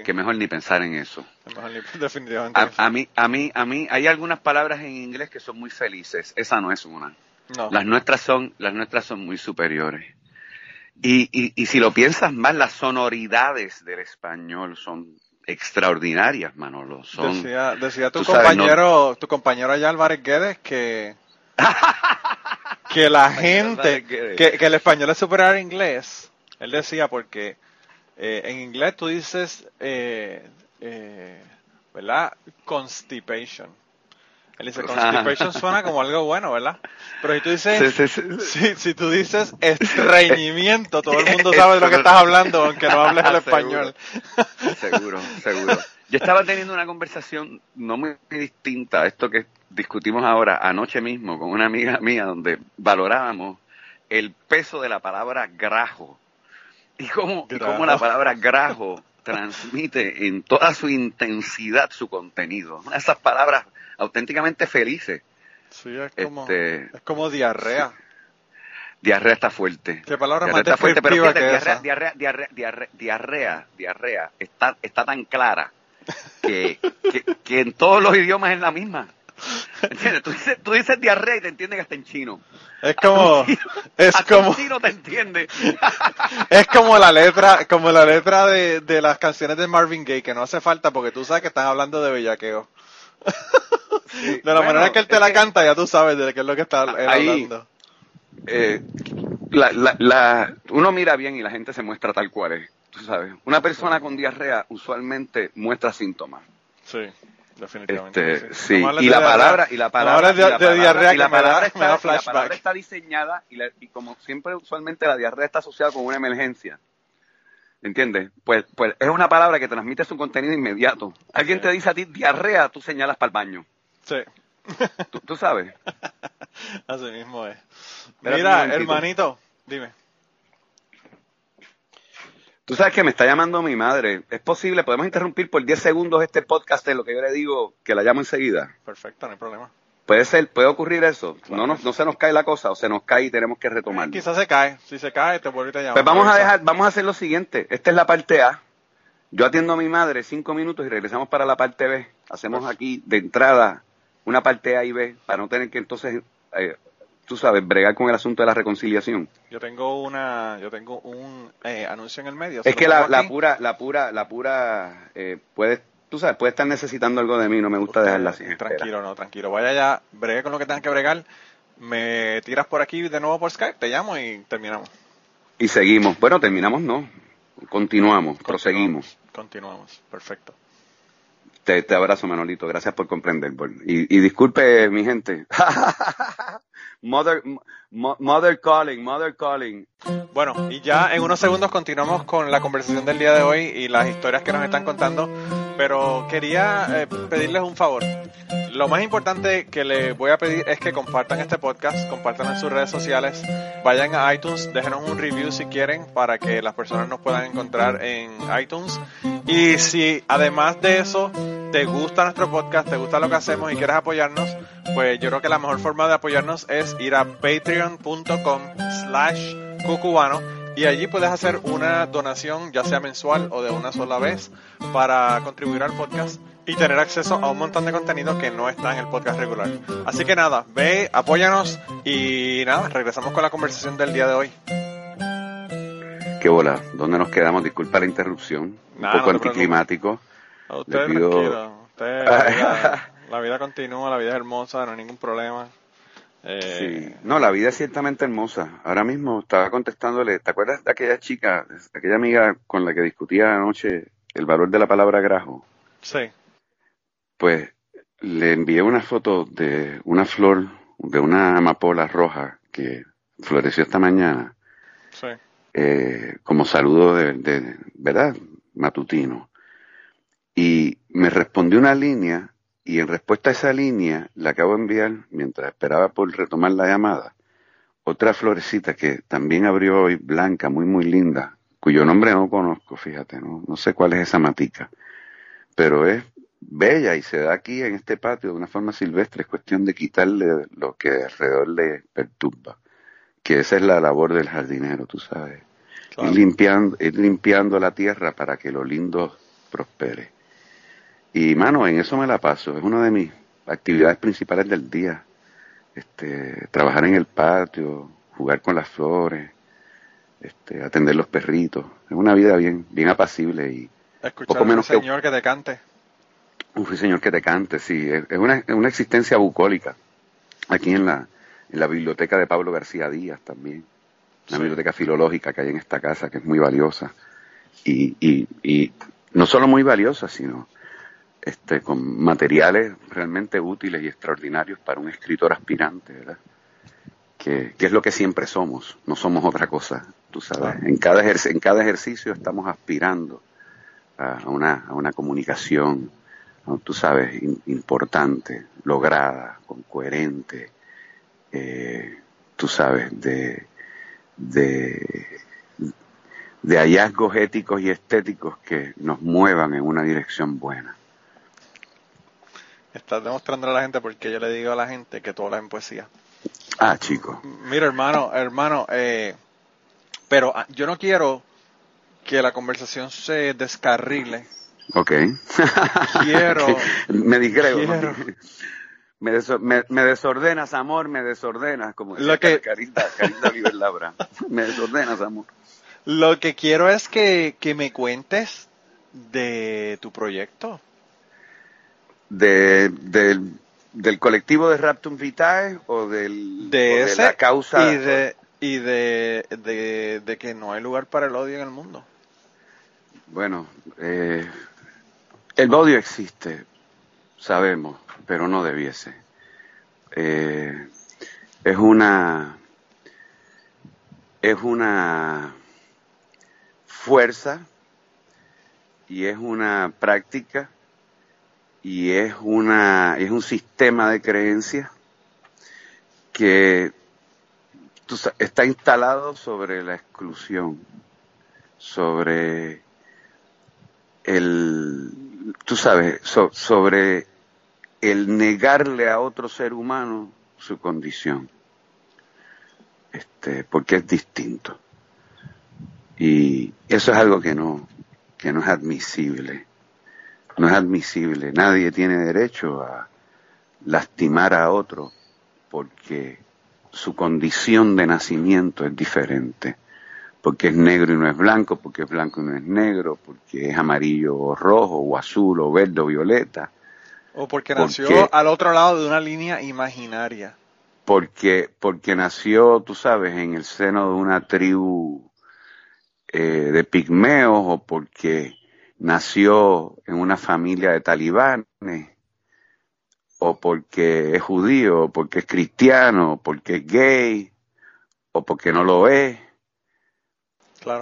que mejor ni pensar en eso. definitivamente. a, mí, a mí, a mí, hay algunas palabras en inglés que son muy felices. Esa no es una. Las nuestras son, las nuestras son muy superiores. Y, y, y, si lo piensas más, las sonoridades del español son extraordinarias, Manolo. Son, decía, decía tu compañero, tu compañero allá Álvarez Guedes que que la gente, que, que, el español es superior al inglés. Él decía porque eh, en inglés tú dices, eh, eh, ¿verdad? Constipation él dice, constipation suena como algo bueno, ¿verdad? Pero si tú dices, Si, tú dices estreñimiento, todo el mundo sabe de lo que estás hablando, aunque no hables el español. Seguro, seguro. Yo estaba teniendo una conversación no muy distinta a esto que discutimos ahora, anoche mismo, con una amiga mía, donde valorábamos el peso de la palabra grajo. Y cómo, y cómo la palabra grajo transmite en toda su intensidad su contenido. Una de esas palabras auténticamente felices. Sí, es como, este, es como diarrea. Diarrea está fuerte. ¿Qué palabra más está fuerte, pero fíjate, diarrea, diarrea, diarrea, diarrea, diarrea, está, está tan clara que, que, en todos los idiomas es la misma. ¿Entiendes? Tú dices, tú dices diarrea y te entienden hasta en chino. Es como, es como, chino te entiende. es como la letra, como la letra de, de las canciones de Marvin Gaye, que no hace falta porque tú sabes que están hablando de bellaqueo de la manera que él te la canta, ya tú sabes de qué es lo que está hablando. Eh, la, la, uno mira bien y la gente se muestra tal cual es. Tú sabes, una persona con diarrea usualmente muestra síntomas. Sí, definitivamente. Este, sí, y la palabra y la palabra de, diarrea y la palabra, está, diseñada y, y, como siempre usualmente la diarrea está asociada con una emergencia. ¿Entiendes? Pues, pues es una palabra que transmite su contenido inmediato. Alguien te dice a ti diarrea, tú señalas para el baño. Sí. ¿Tú, sabes? Así mismo es. Mira, hermanito, dime. Tú sabes que me está llamando mi madre. ¿Es posible? ¿Podemos interrumpir por 10 segundos este podcast de lo que yo le digo que la llamo enseguida? Perfecto, no hay problema. Puede ser, puede ocurrir eso. No, no, no se nos cae la cosa o se nos cae y tenemos que retomar. quizás se cae. Si se cae, te vuelvo a llamar. Pues vamos a dejar, vamos a hacer lo siguiente. Esta es la parte A. Yo atiendo a mi madre cinco minutos y regresamos para la parte B. Hacemos pues. aquí de entrada una parte A y B para no tener que entonces, eh, tú sabes, bregar con el asunto de la reconciliación. Yo tengo una, yo tengo un eh, anuncio en el medio. Es que la, la, pura, la pura, la pura, eh, puede tú sabes, puede estar necesitando algo de mí, no me gusta dejarla así. Tranquilo, no, tranquilo. Vaya ya, bregue con lo que tengas que bregar. Me tiras por aquí de nuevo por Skype, te llamo y terminamos. Y seguimos. Bueno, terminamos no. Continuamos, proseguimos. Continuamos, perfecto. Te, abrazo, Manolito. Gracias por comprender. Y, y disculpe, mi gente. mother, mother calling, mother calling. Bueno, y ya en unos segundos continuamos con la conversación del día de hoy y las historias que nos están contando. Pero quería eh, pedirles un favor. Lo más importante que les voy a pedir es que compartan este podcast, compartan en sus redes sociales, vayan a iTunes, déjenos un review si quieren para que las personas nos puedan encontrar en iTunes. Y si además de eso te gusta nuestro podcast, te gusta lo que hacemos y quieres apoyarnos, pues yo creo que la mejor forma de apoyarnos es ir a patreon.com slash cucubano y allí puedes hacer una donación ya sea mensual o de una sola vez para contribuir al podcast y tener acceso a un montón de contenido que no está en el podcast regular. Así que nada, ve, apóyanos y nada, regresamos con la conversación del día de hoy. Qué bola, ¿dónde nos quedamos? Disculpa la interrupción, un poco anticlimático. A usted, la, vida, continúa, la vida es hermosa, no hay ningún problema. Eh, sí, no, la vida es ciertamente hermosa. Ahora mismo estaba contestándole, ¿te acuerdas de aquella chica, de aquella amiga con la que discutía anoche el valor de la palabra grajo? Sí pues le envié una foto de una flor, de una amapola roja que floreció esta mañana, sí. eh, como saludo de, ¿verdad? Matutino. Y me respondió una línea y en respuesta a esa línea le acabo de enviar, mientras esperaba por retomar la llamada, otra florecita que también abrió hoy, blanca, muy, muy linda, cuyo nombre no conozco, fíjate, no, no sé cuál es esa matica, pero es bella y se da aquí en este patio de una forma silvestre, es cuestión de quitarle lo que alrededor le perturba, que esa es la labor del jardinero, tú sabes, ir, limpiando, ir limpiando la tierra para que lo lindo prospere. Y mano, en eso me la paso, es una de mis actividades principales del día, este, trabajar en el patio, jugar con las flores, este, atender los perritos, es una vida bien, bien apacible y poco menos señor que te cante un señor que te cante, sí. Es una, una existencia bucólica. Aquí en la, en la biblioteca de Pablo García Díaz también. Una biblioteca filológica que hay en esta casa, que es muy valiosa. Y, y, y no solo muy valiosa, sino este, con materiales realmente útiles y extraordinarios para un escritor aspirante, ¿verdad? Que, que, es lo que siempre somos, no somos otra cosa, tú sabes. En cada, en cada ejercicio estamos aspirando a una, a una comunicación tú sabes, importante, lograda, con coherente, eh, tú sabes, de, de, de hallazgos éticos y estéticos que nos muevan en una dirección buena. Estás demostrando a la gente porque yo le digo a la gente que tú hablas en poesía. Ah, chico. Mira, hermano, hermano, eh, pero ah, yo no quiero que la conversación se descarrile Ok. Quiero. me disgrego. Me, me, desordenas, amor, me desordenas, como decía Lo que... Carita, Carita Me desordenas, amor. Lo que quiero es que, que me cuentes de tu proyecto. De, del, del colectivo de Raptum Vitae o del de, ese, la causa y de y de, de, de, que no hay lugar para el odio en el mundo. Bueno, eh, el odio existe, sabemos, pero no debiese. Eh, es una es una fuerza y es una práctica y es una es un sistema de creencias que está instalado sobre la exclusión, sobre el tú sabes, sobre el negarle a otro ser humano su condición, este, porque es distinto. Y eso es algo que no, que no es admisible. No es admisible. Nadie tiene derecho a lastimar a otro porque su condición de nacimiento es diferente porque es negro y no es blanco, porque es blanco y no es negro, porque es amarillo o rojo, o azul, o verde o violeta. O porque nació al otro lado de una línea imaginaria. Porque, porque nació, tú sabes, en el seno de una tribu eh, de pigmeos, o porque nació en una familia de talibanes, o porque es judío, o porque es cristiano, o porque es gay, o porque no lo es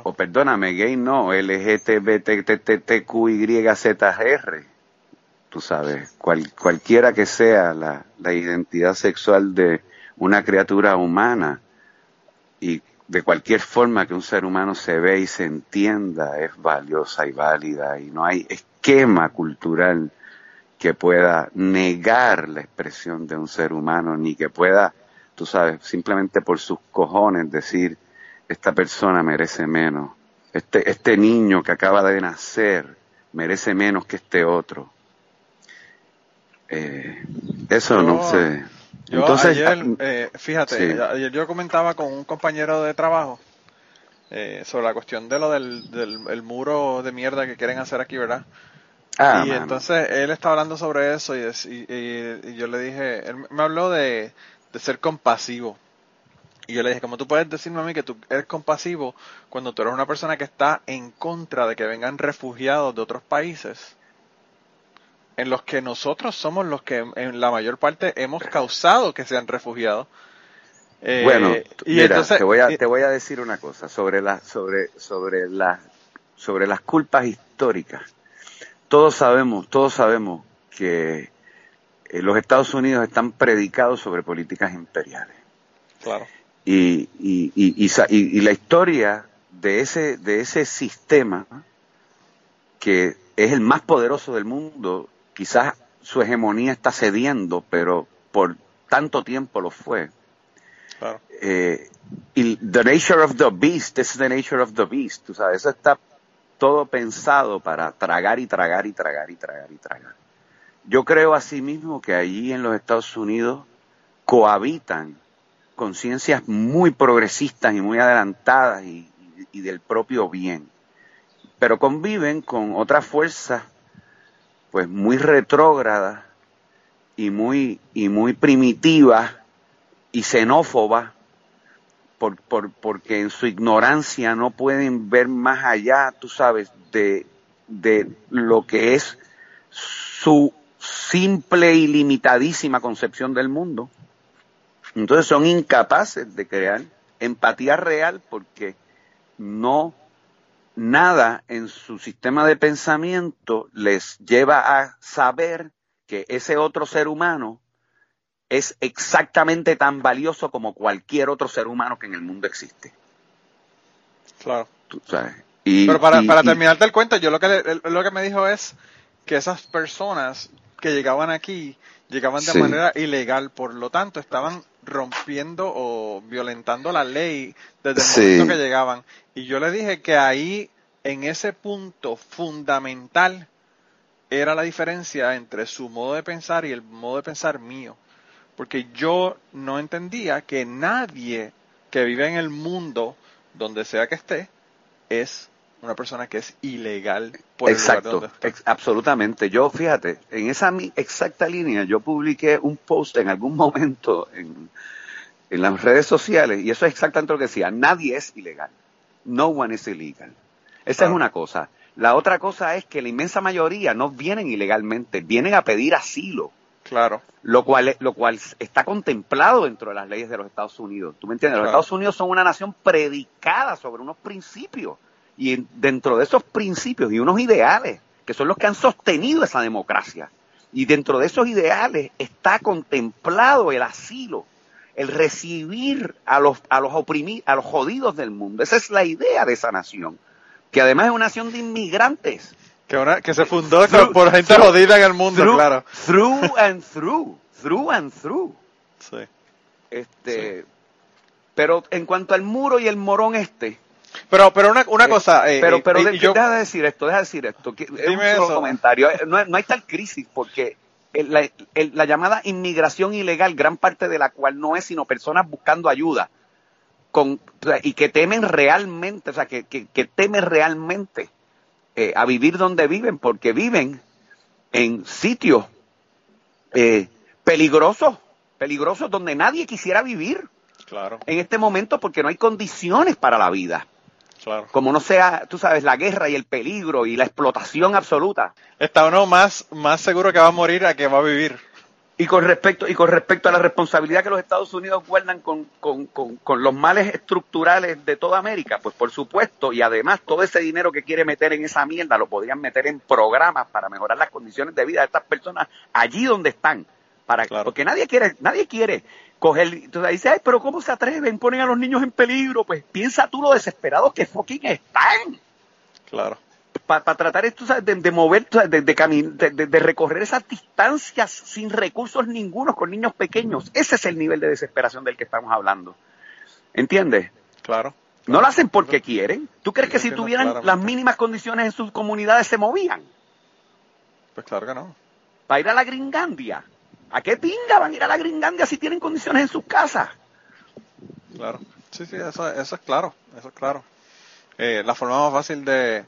o perdóname, gay no, LGTBTQYZR. Tú sabes, cual, cualquiera que sea la, la identidad sexual de una criatura humana y de cualquier forma que un ser humano se ve y se entienda es valiosa y válida y no hay esquema cultural que pueda negar la expresión de un ser humano ni que pueda, tú sabes, simplemente por sus cojones decir esta persona merece menos, este, este niño que acaba de nacer merece menos que este otro. Eh, eso no sé. Yo Entonces, ayer, ah, eh, fíjate, ayer yo comentaba con un compañero de trabajo eh, sobre la cuestión de lo del, del muro de mierda que quieren hacer aquí, ¿verdad? Ah, y entonces él está hablando sobre eso y, y, yo le dije, él me habló de, de ser compasivo. Y yo le dije, ¿cómo tú puedes decirme a mí que tú eres compasivo cuando tú eres una persona que está en contra de que vengan refugiados de otros países? En los que nosotros somos los que en la mayor parte hemos causado que sean refugiados. Eh, bueno, y entonces, te voy a te voy a decir una cosa sobre las sobre sobre sobre las culpas históricas. Todos sabemos, todos sabemos que eh, los Estados Unidos están predicados sobre políticas imperiales. Claro. Y, y, y, y, la historia de ese, de ese sistema, que es el más poderoso del mundo, quizás su hegemonía está cediendo, pero por tanto tiempo lo fue. Eh, y the nature of the beast, this is the nature of the beast, tú sabes, eso está todo pensado para tragar y tragar y tragar y tragar y tragar. Yo creo asimismo que allí en los Estados Unidos cohabitan conciencias muy progresistas y muy adelantadas y, del propio bien, pero conviven con otras fuerzas pues muy retrógrada y muy, y muy primitiva y xenófoba, por, por, porque en su ignorancia no pueden ver más allá, tú sabes, de, de lo que es su simple y limitadísima concepción del mundo. Entonces son incapaces de crear empatía real porque no nada en su sistema de pensamiento les lleva a saber que ese otro ser humano es exactamente tan valioso como cualquier otro ser humano que en el mundo existe. Claro. Pero para, para terminarte el cuento, yo lo que, lo que me dijo es que esas personas que llegaban aquí llegaban de manera ilegal, por lo tanto estaban rompiendo o violentando la ley desde el momento que llegaban. Y yo le dije que ahí, en ese punto fundamental, era la diferencia entre su modo de pensar y el modo de pensar mío. Porque yo no entendía que nadie que vive en el mundo, donde sea que esté, es una persona que es ilegal por Exacto, absolutamente. Yo, fíjate, en esa exacta línea yo publiqué un post en algún momento en, en las redes sociales y eso es exactamente lo que decía. Nadie es ilegal. No one is illegal. Esa es una cosa. La otra cosa es que la inmensa mayoría no vienen ilegalmente, vienen a pedir asilo. Claro. Lo cual, lo cual está contemplado dentro de las leyes de los Estados Unidos. ¿Tú me entiendes? Los Estados Unidos son una nación predicada sobre unos principios. Y dentro de esos principios y unos ideales, que son los que han sostenido esa democracia. Y dentro de esos ideales está contemplado el asilo el recibir a los, a los oprimidos, a los jodidos del mundo. Esa es la idea de esa nación, que además es una nación de inmigrantes. Que, que se fundó por gente jodida en el mundo, claro. Through and through, through and through. Sí. Este, Pero en cuanto al muro y el morón este, pero, pero una, una eh, cosa. Eh, pero, pero eh, deja de decir esto, deja de decir esto. Dime un comentario. No, no, hay tal crisis porque la, llamada inmigración ilegal, gran parte de la cual no es sino personas buscando ayuda con, y que temen realmente, o sea, que, que, temen realmente a vivir donde viven, porque viven en sitios eh, peligrosos, peligrosos donde nadie quisiera vivir. Claro. En este momento porque no hay condiciones para la vida. Como no sea, tú sabes, la guerra y el peligro y la explotación absoluta. Está uno más, más seguro que va a morir a que va a vivir. Y con respecto, y con respecto a la responsabilidad que los Estados Unidos guardan con, con, con, los males estructurales de toda América, pues por supuesto, y además todo ese dinero que quiere meter en esa mierda lo podrían meter en programas para mejorar las condiciones de vida de estas personas allí donde están. Para, Porque nadie quiere, nadie quiere coger, entonces dice, ay, pero ¿cómo se atreven? Ponen a los niños en peligro. Pues piensa tú lo desesperados que fucking están. Claro. Para tratar esto, de, de mover, de, de, de, recorrer esas distancias sin recursos ningunos con niños pequeños. Ese es el nivel de desesperación del que estamos hablando. ¿Entiendes? Claro. No lo hacen porque quieren. ¿Tú crees que si tuvieran las mínimas condiciones en sus comunidades se movían? Pues claro que no para ir a la Gringandia. ¿A qué pinga van a ir a la Gringandia si tienen condiciones en sus casas? Claro, sí, sí, eso, eso es claro, eso es claro. Eh, la forma más fácil de,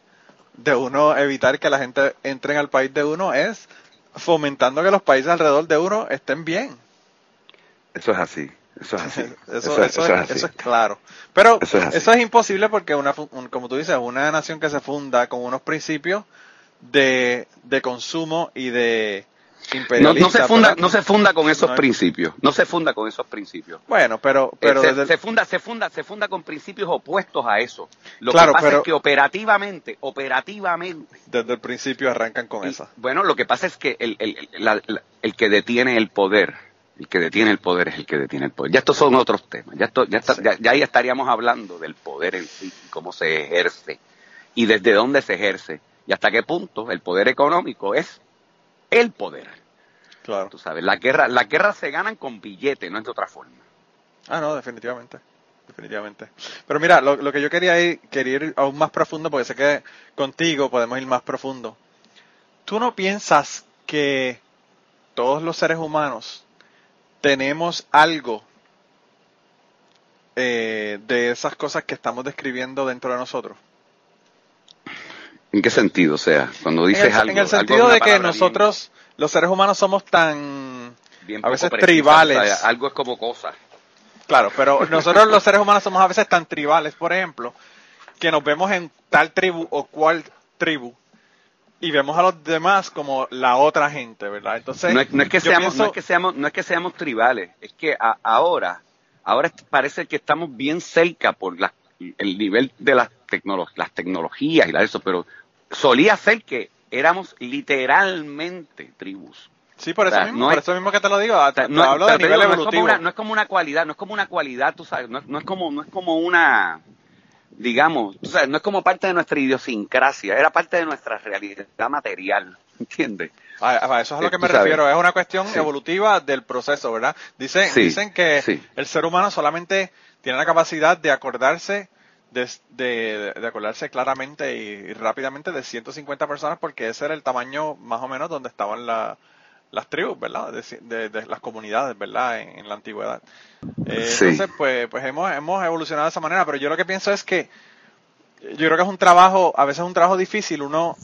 de uno evitar que la gente entre al país de uno es fomentando que los países alrededor de uno estén bien. Eso es así. Eso es así. eso, es, claro. Pero eso es, imposible porque, una, como tú dices, una nación que se funda con unos principios de, de consumo y de, no, no, se funda, no se funda con esos principios. No se funda con esos principios. Bueno, pero, eh, pero se, funda, se funda, se funda con principios opuestos a eso. Lo que pasa es que operativamente, operativamente. Desde el principio arrancan con eso. Bueno, lo que pasa es que el, el, el, que detiene el poder, el que detiene el poder es el que detiene el poder. Ya estos son otros temas. Ya, esto, ya, ya, ahí estaríamos hablando del poder en sí, cómo se ejerce y desde dónde se ejerce y hasta qué punto el poder económico es el poder. Claro. Tú sabes, las guerras, las guerras se ganan con billetes, no es de otra forma. Ah, no, definitivamente. Definitivamente. Pero mira, lo, que yo quería ir, quería ir aún más profundo, porque sé que contigo podemos ir más profundo. ¿Tú no piensas que todos los seres humanos tenemos algo eh, de esas cosas que estamos describiendo dentro de nosotros? ¿En qué sentido? O sea, cuando dices algo. En el sentido de que nosotros, los seres humanos, somos tan. a veces tribales. algo es como cosa. Claro, pero nosotros los seres humanos somos a veces tan tribales, por ejemplo, que nos vemos en tal tribu o cual tribu y vemos a los demás como la otra gente, ¿verdad? Entonces, no es, que, seamos, no es que seamos, no es que seamos tribales, es que ahora, ahora parece que estamos bien cerca por el nivel de las, las tecnologías y la eso, pero solía ser que éramos literalmente tribus. Sí, por eso, mismo, por eso mismo que te lo digo. no, hablo de nivel evolutivo. Es como una, no es como una cualidad, no es como una cualidad, tú sabes, no, es como, no es como una, digamos, tú sabes, no es como parte de nuestra idiosincrasia, era parte de nuestra realidad material, ¿entiendes? A, eso es a lo que me refiero, es una cuestión evolutiva del proceso, ¿verdad? Dicen, dicen que el ser humano solamente tiene la capacidad de acordarse de, de, acordarse claramente y, rápidamente de 150 personas porque ese era el tamaño más o menos donde estaban las tribus, ¿verdad? De, las comunidades, ¿verdad? En, la antigüedad. Eh, entonces, pues, pues hemos, hemos evolucionado de esa manera, pero yo lo que pienso es que yo creo que es un trabajo, a veces es un trabajo difícil uno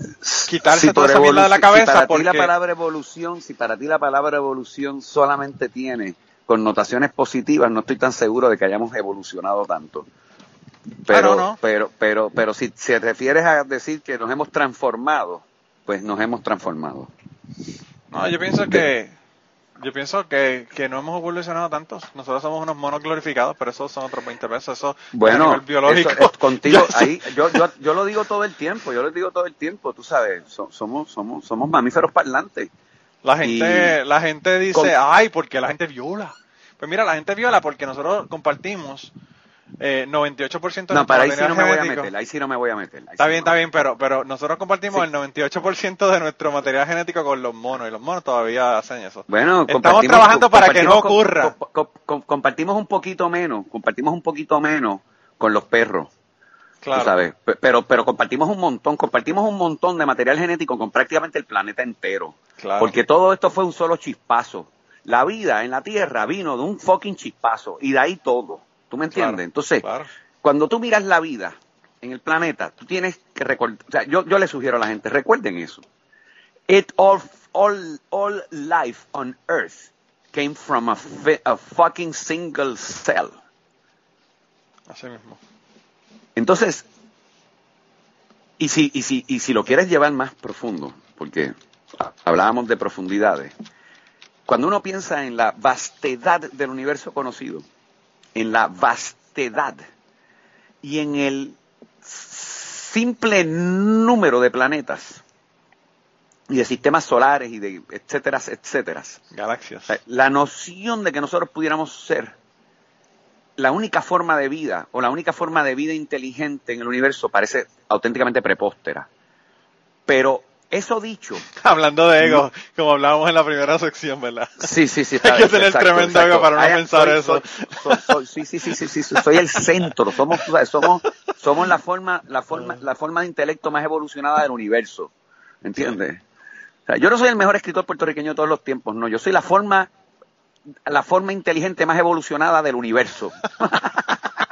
quitarse toda esa mierda de la cabeza. Si para ti la palabra evolución, si para ti la palabra evolución solamente tiene connotaciones positivas, no estoy tan seguro de que hayamos evolucionado tanto. Pero, pero, pero, pero si, te refieres a decir que nos hemos transformado, pues nos hemos transformado. No, yo pienso que, yo pienso que, que no hemos evolucionado tanto. Nosotros somos unos monos glorificados, pero eso son otros 20 pesos. Eso bueno, biológico. contigo, ahí, yo, yo, yo lo digo todo el tiempo, yo lo digo todo el tiempo, tú sabes, somos, somos, somos mamíferos parlantes. La gente, la gente dice, ay, porque la gente viola. Pues mira, la gente viola porque nosotros compartimos eh, 98% de no, para ahí sí no me voy a meter, ahí sí no me voy a meter. Está bien, está bien, pero, pero nosotros compartimos el 98% de nuestro material genético con los monos y los monos todavía hacen eso. Bueno, estamos trabajando para que no ocurra. compartimos un poquito menos, compartimos un poquito menos con los perros. Claro. sabes, pero, pero compartimos un montón, compartimos un montón de material genético con prácticamente el planeta entero. Claro. Porque todo esto fue un solo chispazo. La vida en la Tierra vino de un fucking chispazo y de ahí todo. ¿Tú me entiendes? Entonces, cuando tú miras la vida en el planeta, tú tienes que recordar, o sea, yo, yo le sugiero a la gente, recuerden eso. It all, all, all life on earth came from a, a fucking single cell. Así mismo. Entonces, y si, y si, y si lo quieres llevar más profundo, porque hablábamos de profundidades, cuando uno piensa en la vastedad del universo conocido, en la vastedad y en el simple número de planetas y de sistemas solares y de etcétera, etcétera. Galaxias. La noción de que nosotros pudiéramos ser la única forma de vida o la única forma de vida inteligente en el universo parece auténticamente prepóstera. Pero eso dicho. Hablando de ego, como hablábamos en la primera sección, ¿verdad? Sí, sí, sí. Hay que tener tremendo ego para no pensar eso. sí, sí, sí, sí, sí, soy el centro. Somos, somos, somos la forma, la forma, la forma de intelecto más evolucionada del universo. ¿Entiendes? yo no soy el mejor escritor puertorriqueño de todos los tiempos, no, yo soy la forma, la forma inteligente más evolucionada del universo.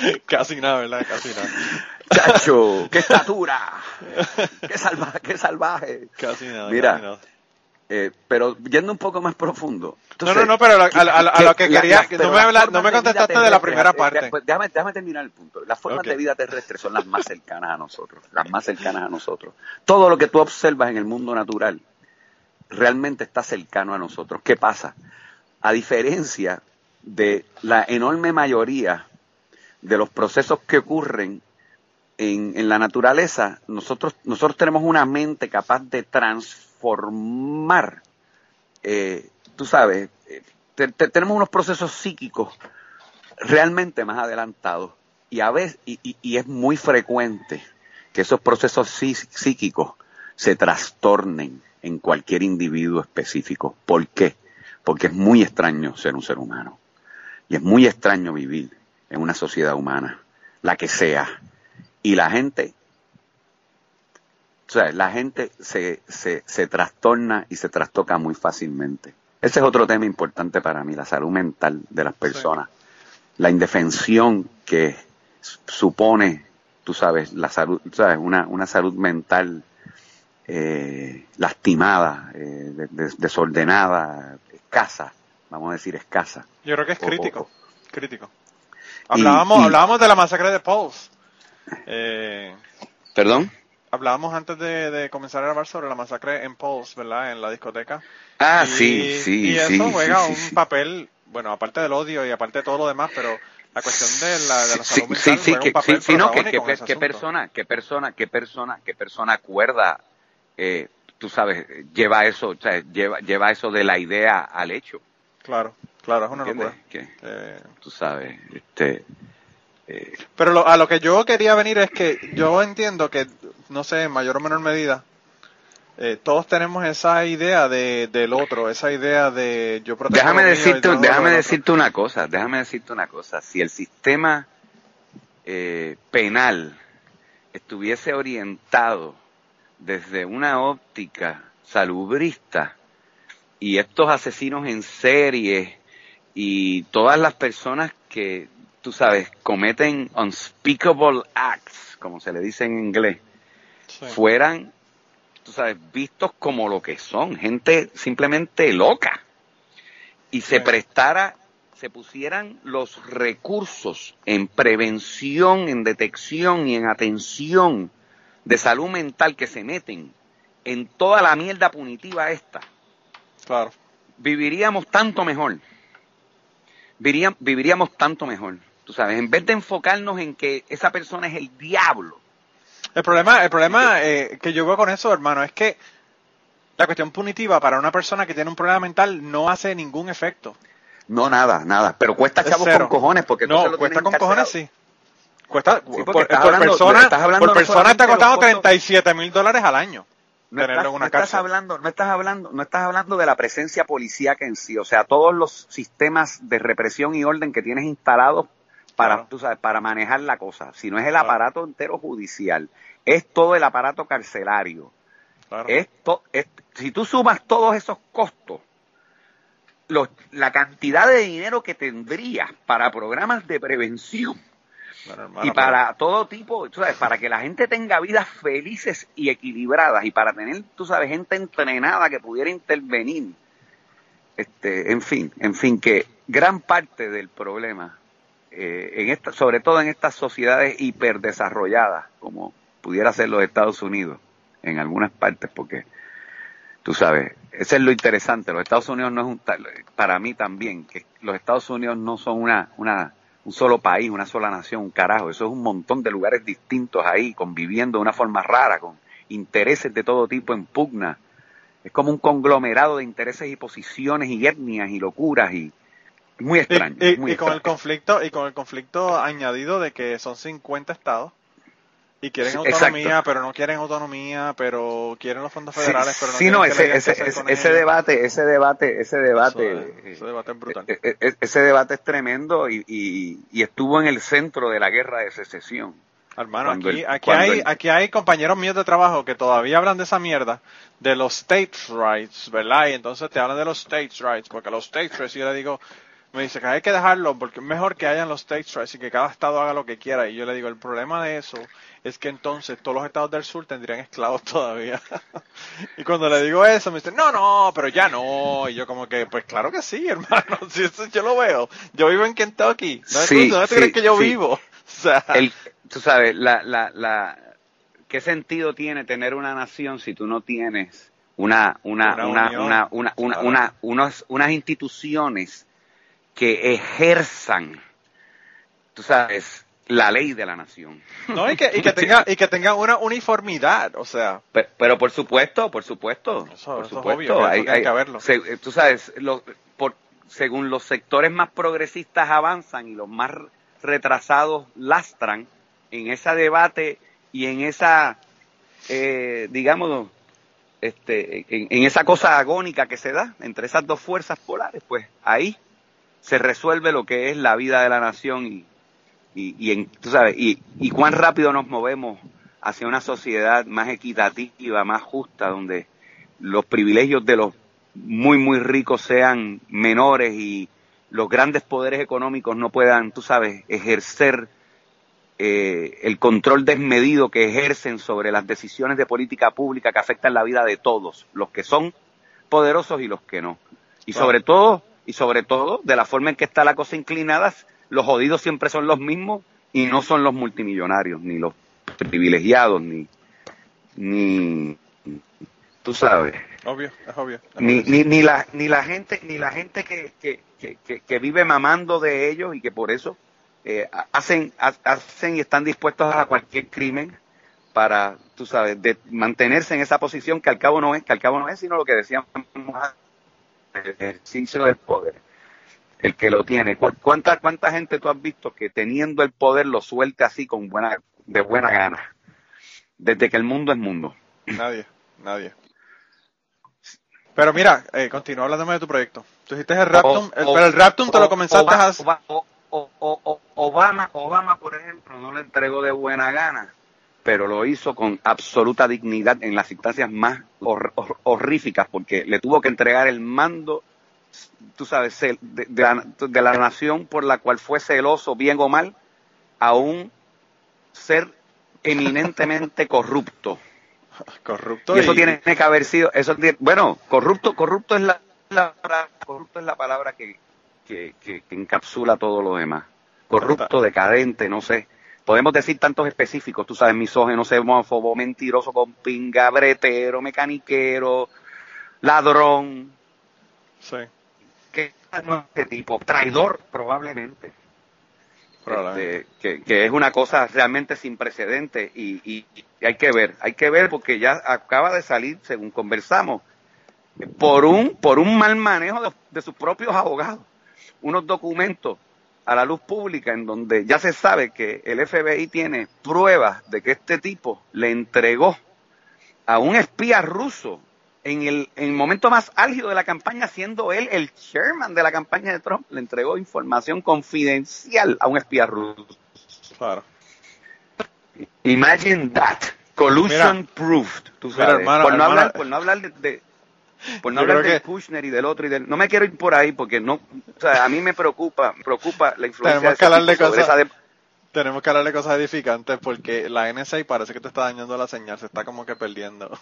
Casi nada, ¿verdad? Casi nada. Chacho, qué estatura, qué salvaje, qué salvaje. Casi nada. Mira, Eh, pero yendo un poco más profundo. no, no, no, pero a, lo que quería, no, me no, me, contestaste de la primera parte. déjame, déjame, terminar el punto. Las formas de vida terrestre son las más cercanas a nosotros, las más cercanas a nosotros. Todo lo que tú observas en el mundo natural realmente está cercano a nosotros. ¿Qué pasa? A diferencia de la enorme mayoría de los procesos que ocurren en, la naturaleza, nosotros, nosotros tenemos una mente capaz de transformar, eh, tú sabes, eh, tenemos unos procesos psíquicos realmente más adelantados y a veces, y, y es muy frecuente que esos procesos psíquicos se trastornen en cualquier individuo específico. ¿Por qué? Porque es muy extraño ser un ser humano. Y es muy extraño vivir en una sociedad humana, la que sea. Y la gente, o sea, la gente se, se, se trastorna y se trastoca muy fácilmente. Ese es otro tema importante para mí, la salud mental de las personas. La indefensión que supone, tú sabes, la salud, sabes, una, una salud mental eh, lastimada, eh, desordenada, escasa, vamos a decir escasa. Yo creo que es crítico, crítico. Hablábamos, hablábamos de la masacre de Pauls. Eh, ¿Perdón? Hablábamos antes de, comenzar a grabar sobre la masacre en Pauls, ¿verdad? En la discoteca. Ah, sí, sí, Y eso juega un papel, bueno, aparte del odio y aparte de todo lo demás, pero la cuestión de la, de la salud mental sí, juega un papel sí, no, que, que, persona, qué persona, qué persona, qué persona acuerda, eh, tú sabes, lleva eso, o sea, lleva, lleva eso de la idea al hecho. Claro. Claro, es una locura. Eh, tú sabes, este... Eh, Pero a lo que yo quería venir es que yo entiendo que, no sé, en mayor o menor medida, eh, todos tenemos esa idea de, del otro, esa idea de yo Déjame decirte, déjame decirte una cosa, déjame decirte una cosa. Si el sistema penal estuviese orientado desde una óptica salubrista y estos asesinos en serie y todas las personas que, tú sabes, cometen unspeakable acts, como se le dice en inglés, fueran, tú sabes, vistos como lo que son, gente simplemente loca, y se prestara, se pusieran los recursos en prevención, en detección y en atención de salud mental que se meten en toda la mierda punitiva esta. Claro. Viviríamos tanto mejor viviríamos tanto mejor. Tú sabes, en vez de enfocarnos en que esa persona es el diablo. El problema, el problema eh, que yo veo con eso, hermano, es que la cuestión punitiva para una persona que tiene un problema mental no hace ningún efecto. No, nada, nada. Pero cuesta chavos con cojones porque no, cuesta con cojones, sí. Cuesta, por, persona, por persona está costando 37 mil dólares al año no estás, hablando, no estás hablando, no estás hablando de la presencia policíaca en sí, o sea, todos los sistemas de represión y orden que tienes instalados para, tú sabes, para manejar la cosa. Si no es el aparato entero judicial, es todo el aparato carcelario. Esto, si tú sumas todos esos costos, la cantidad de dinero que tendrías para programas de prevención y para todo tipo, tú sabes, para que la gente tenga vidas felices y equilibradas y para tener, tú sabes, gente entrenada que pudiera intervenir. Este, en fin, en fin, que gran parte del problema, eh, en esta, sobre todo en estas sociedades hiperdesarrolladas, como pudiera ser los Estados Unidos, en algunas partes, porque tú sabes, eso es lo interesante, los Estados Unidos no es un, para mí también, que los Estados Unidos no son una, una un solo país, una sola nación, un carajo. Eso es un montón de lugares distintos ahí, conviviendo de una forma rara, con intereses de todo tipo en pugna. Es como un conglomerado de intereses y posiciones y etnias y locuras y muy extraño. Y, con el conflicto y con el conflicto añadido de que son 50 estados y quieren autonomía, pero no quieren autonomía, pero quieren los fondos federales, pero no sí, no, ese, ese, ese, debate, ese debate, ese debate, ese debate es brutal. E, e, ese debate es tremendo y, y, estuvo en el centro de la guerra de secesión. Hermano, aquí, aquí, hay, aquí hay compañeros míos de trabajo que todavía hablan de esa mierda, de los states rights, ¿verdad? Y entonces te hablan de los states rights, porque los states rights, yo le digo, me dice que hay que dejarlo porque es mejor que hayan los states rights y que cada estado haga lo que quiera. Y yo le digo, el problema de eso es que entonces todos los estados del sur tendrían esclavos todavía. y cuando le digo eso, me dice, no, no, pero ya no. Y yo como que, pues claro que sí, hermano, si eso yo lo veo. Yo vivo en Kentucky. ¿No, sí, crees que yo vivo? O sea... El, tú sabes, la, la, la, ¿qué sentido tiene tener una nación si tú no tienes una, una, una, una, una, una, una, unas, unas instituciones que ejerzan, tú sabes, la ley de la nación. No, y que, y que tenga y que tenga una uniformidad, o sea. Pero, por supuesto, por supuesto, por supuesto, hay, que haberlo. tú sabes, por, según los sectores más progresistas avanzan y los más retrasados lastran en ese debate y en esa, eh, digamos, este, en, en esa cosa agónica que se da entre esas dos fuerzas polares, pues ahí se resuelve lo que es la vida de la nación y, y, en, tú sabes, y, y cuán rápido nos movemos hacia una sociedad más equitativa, más justa, donde los privilegios de los muy, muy ricos sean menores y los grandes poderes económicos no puedan, tú sabes, ejercer eh, el control desmedido que ejercen sobre las decisiones de política pública que afectan la vida de todos, los que son poderosos y los que no. Y sobre todo, y sobre todo, de la forma en que está la cosa inclinada, los jodidos siempre son los mismos y no son los multimillonarios, ni los privilegiados, ni, ni tú sabes. Obvio, es obvio. ni, ni, ni, la, ni la gente, ni la gente que, que, que, que vive mamando de ellos y que por eso eh, hacen, hacen y están dispuestos a cualquier crimen para, tú sabes, de mantenerse en esa posición que al cabo no es, que al cabo no es, sino lo que decíamos ejercicio del poder el que lo tiene. ¿Cuánta, ¿Cuánta gente tú has visto que teniendo el poder lo suelte así con buena, de buena gana? Desde que el mundo es mundo. Nadie, nadie. Pero mira, eh, continúa hablándome de tu proyecto. Tú dijiste el Raptum, pero el Raptum te lo comenzaste a... Obama, Obama, por ejemplo, no lo entregó de buena gana, pero lo hizo con absoluta dignidad en las instancias más horríficas, porque le tuvo que entregar el mando tú sabes, de, la, nación por la cual fue celoso, bien o mal, a un ser eminentemente corrupto. Corrupto. Y eso tiene que haber sido, eso bueno, corrupto, corrupto es la, corrupto es la palabra que, que, que, encapsula todo lo demás. Corrupto, decadente, no sé. Podemos decir tantos específicos, tú sabes, misógeno, xenófobo, mentiroso, con pinga, bretero, mecaniquero, ladrón. Sí que no este tipo, traidor probablemente. Este, que, es una cosa realmente sin precedente y, hay que ver, hay que ver porque ya acaba de salir, según conversamos, por un, por un mal manejo de, de sus propios abogados, unos documentos a la luz pública en donde ya se sabe que el FBI tiene pruebas de que este tipo le entregó a un espía ruso en el, en el momento más álgido de la campaña, siendo él el chairman de la campaña de Trump, le entregó información confidencial a un espía ruso. Claro. Imagine that. Collusion proved. Tú sabes. por, no hablar, por no hablar de, por no hablar de Kushner y del otro y del, no me quiero ir por ahí porque no, o sea, a mí me preocupa, preocupa la influencia de, esa de, tenemos que hablarle cosas edificantes porque la NSA parece que te está dañando la señal, se está como que perdiendo.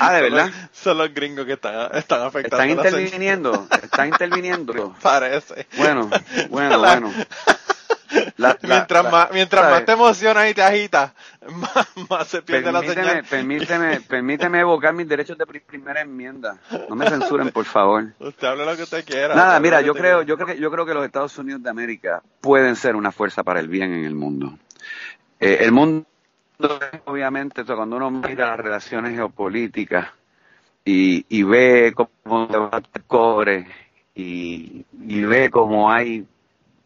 Ah, ¿de verdad? Son los gringos que están, están afectando. Están interviniendo, están interviniendo. Parece. Bueno, bueno, bueno. Mientras más, mientras más te emocionas y te agitas, más, se pierde la señal. Permíteme, permíteme evocar mis derechos de primera enmienda. No me censuren, por favor. Usted hable lo que usted quiera. Nada, mira, yo creo, yo creo que, yo creo que los Estados Unidos de América pueden ser una fuerza para el bien en el mundo. Eh, el mundo, obviamente, cuando uno mira las relaciones geopolíticas y, y ve cómo debate cobre y, y ve cómo hay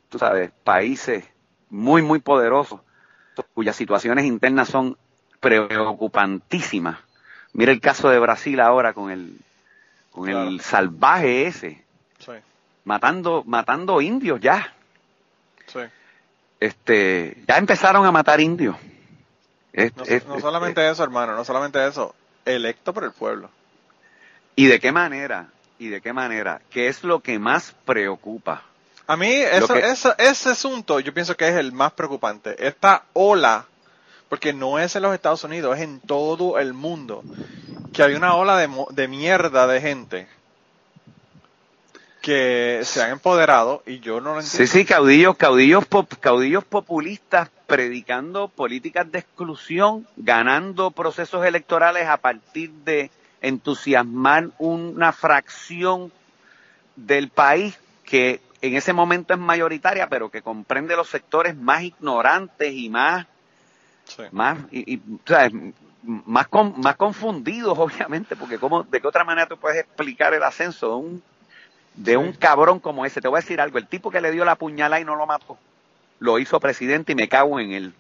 tú sabes, países muy, muy poderosos, cuyas situaciones internas son preocupantísimas. Mira el caso de Brasil ahora con el, con el salvaje ese, matando, matando indios ya. este, ya empezaron a matar indios. no, solamente eso, hermano, no solamente eso, electo por el pueblo. ¿Y de qué manera? ¿Y de qué manera? ¿Qué es lo que más preocupa? A mí eso, ese asunto yo pienso que es el más preocupante. Esta ola, porque no es en los Estados Unidos, es en todo el mundo, que hay una ola de, de mierda de gente que se han empoderado y yo no lo entiendo. Sí, sí, caudillos, caudillos, caudillos populistas predicando políticas de exclusión, ganando procesos electorales a partir de entusiasmar una fracción del país que en ese momento es mayoritaria, pero que comprende los sectores más ignorantes y más, más, y, más, más confundidos, obviamente, porque cómo, de qué otra manera tú puedes explicar el ascenso de un de un cabrón como ese. Te voy a decir algo, el tipo que le dio la puñalada y no lo mató, lo hizo presidente y me cago en él.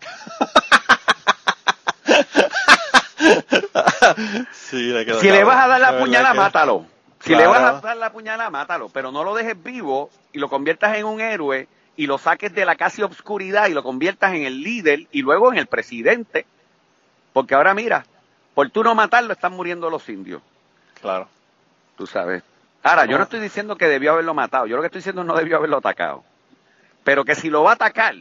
si le vas a dar la puñalada, mátalo. Si le vas a dar la puñalada, mátalo, pero no lo dejes vivo y lo conviertas en un héroe y lo saques de la casi obscuridad y lo conviertas en el líder y luego en el presidente. Porque ahora mira, por tú no matarlo están muriendo los indios. Claro. Tú sabes, Ahora, yo no estoy diciendo que debió haberlo matado, yo lo que estoy diciendo no debió haberlo atacado. Pero que si lo va a atacar,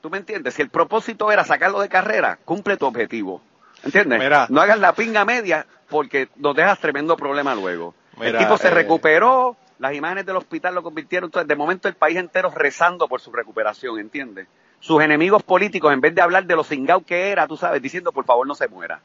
¿tú me entiendes? Si el propósito era sacarlo de carrera, cumple tu objetivo. ¿Entiendes? no hagas la pinga media porque nos dejas tremendo problema luego. El tipo se eh, recuperó, las imágenes del hospital lo convirtieron, entonces de momento el país entero rezando por su recuperación, ¿entiendes? Sus enemigos políticos, en vez de hablar de lo cingao que era, tú sabes, diciendo por favor no se muera.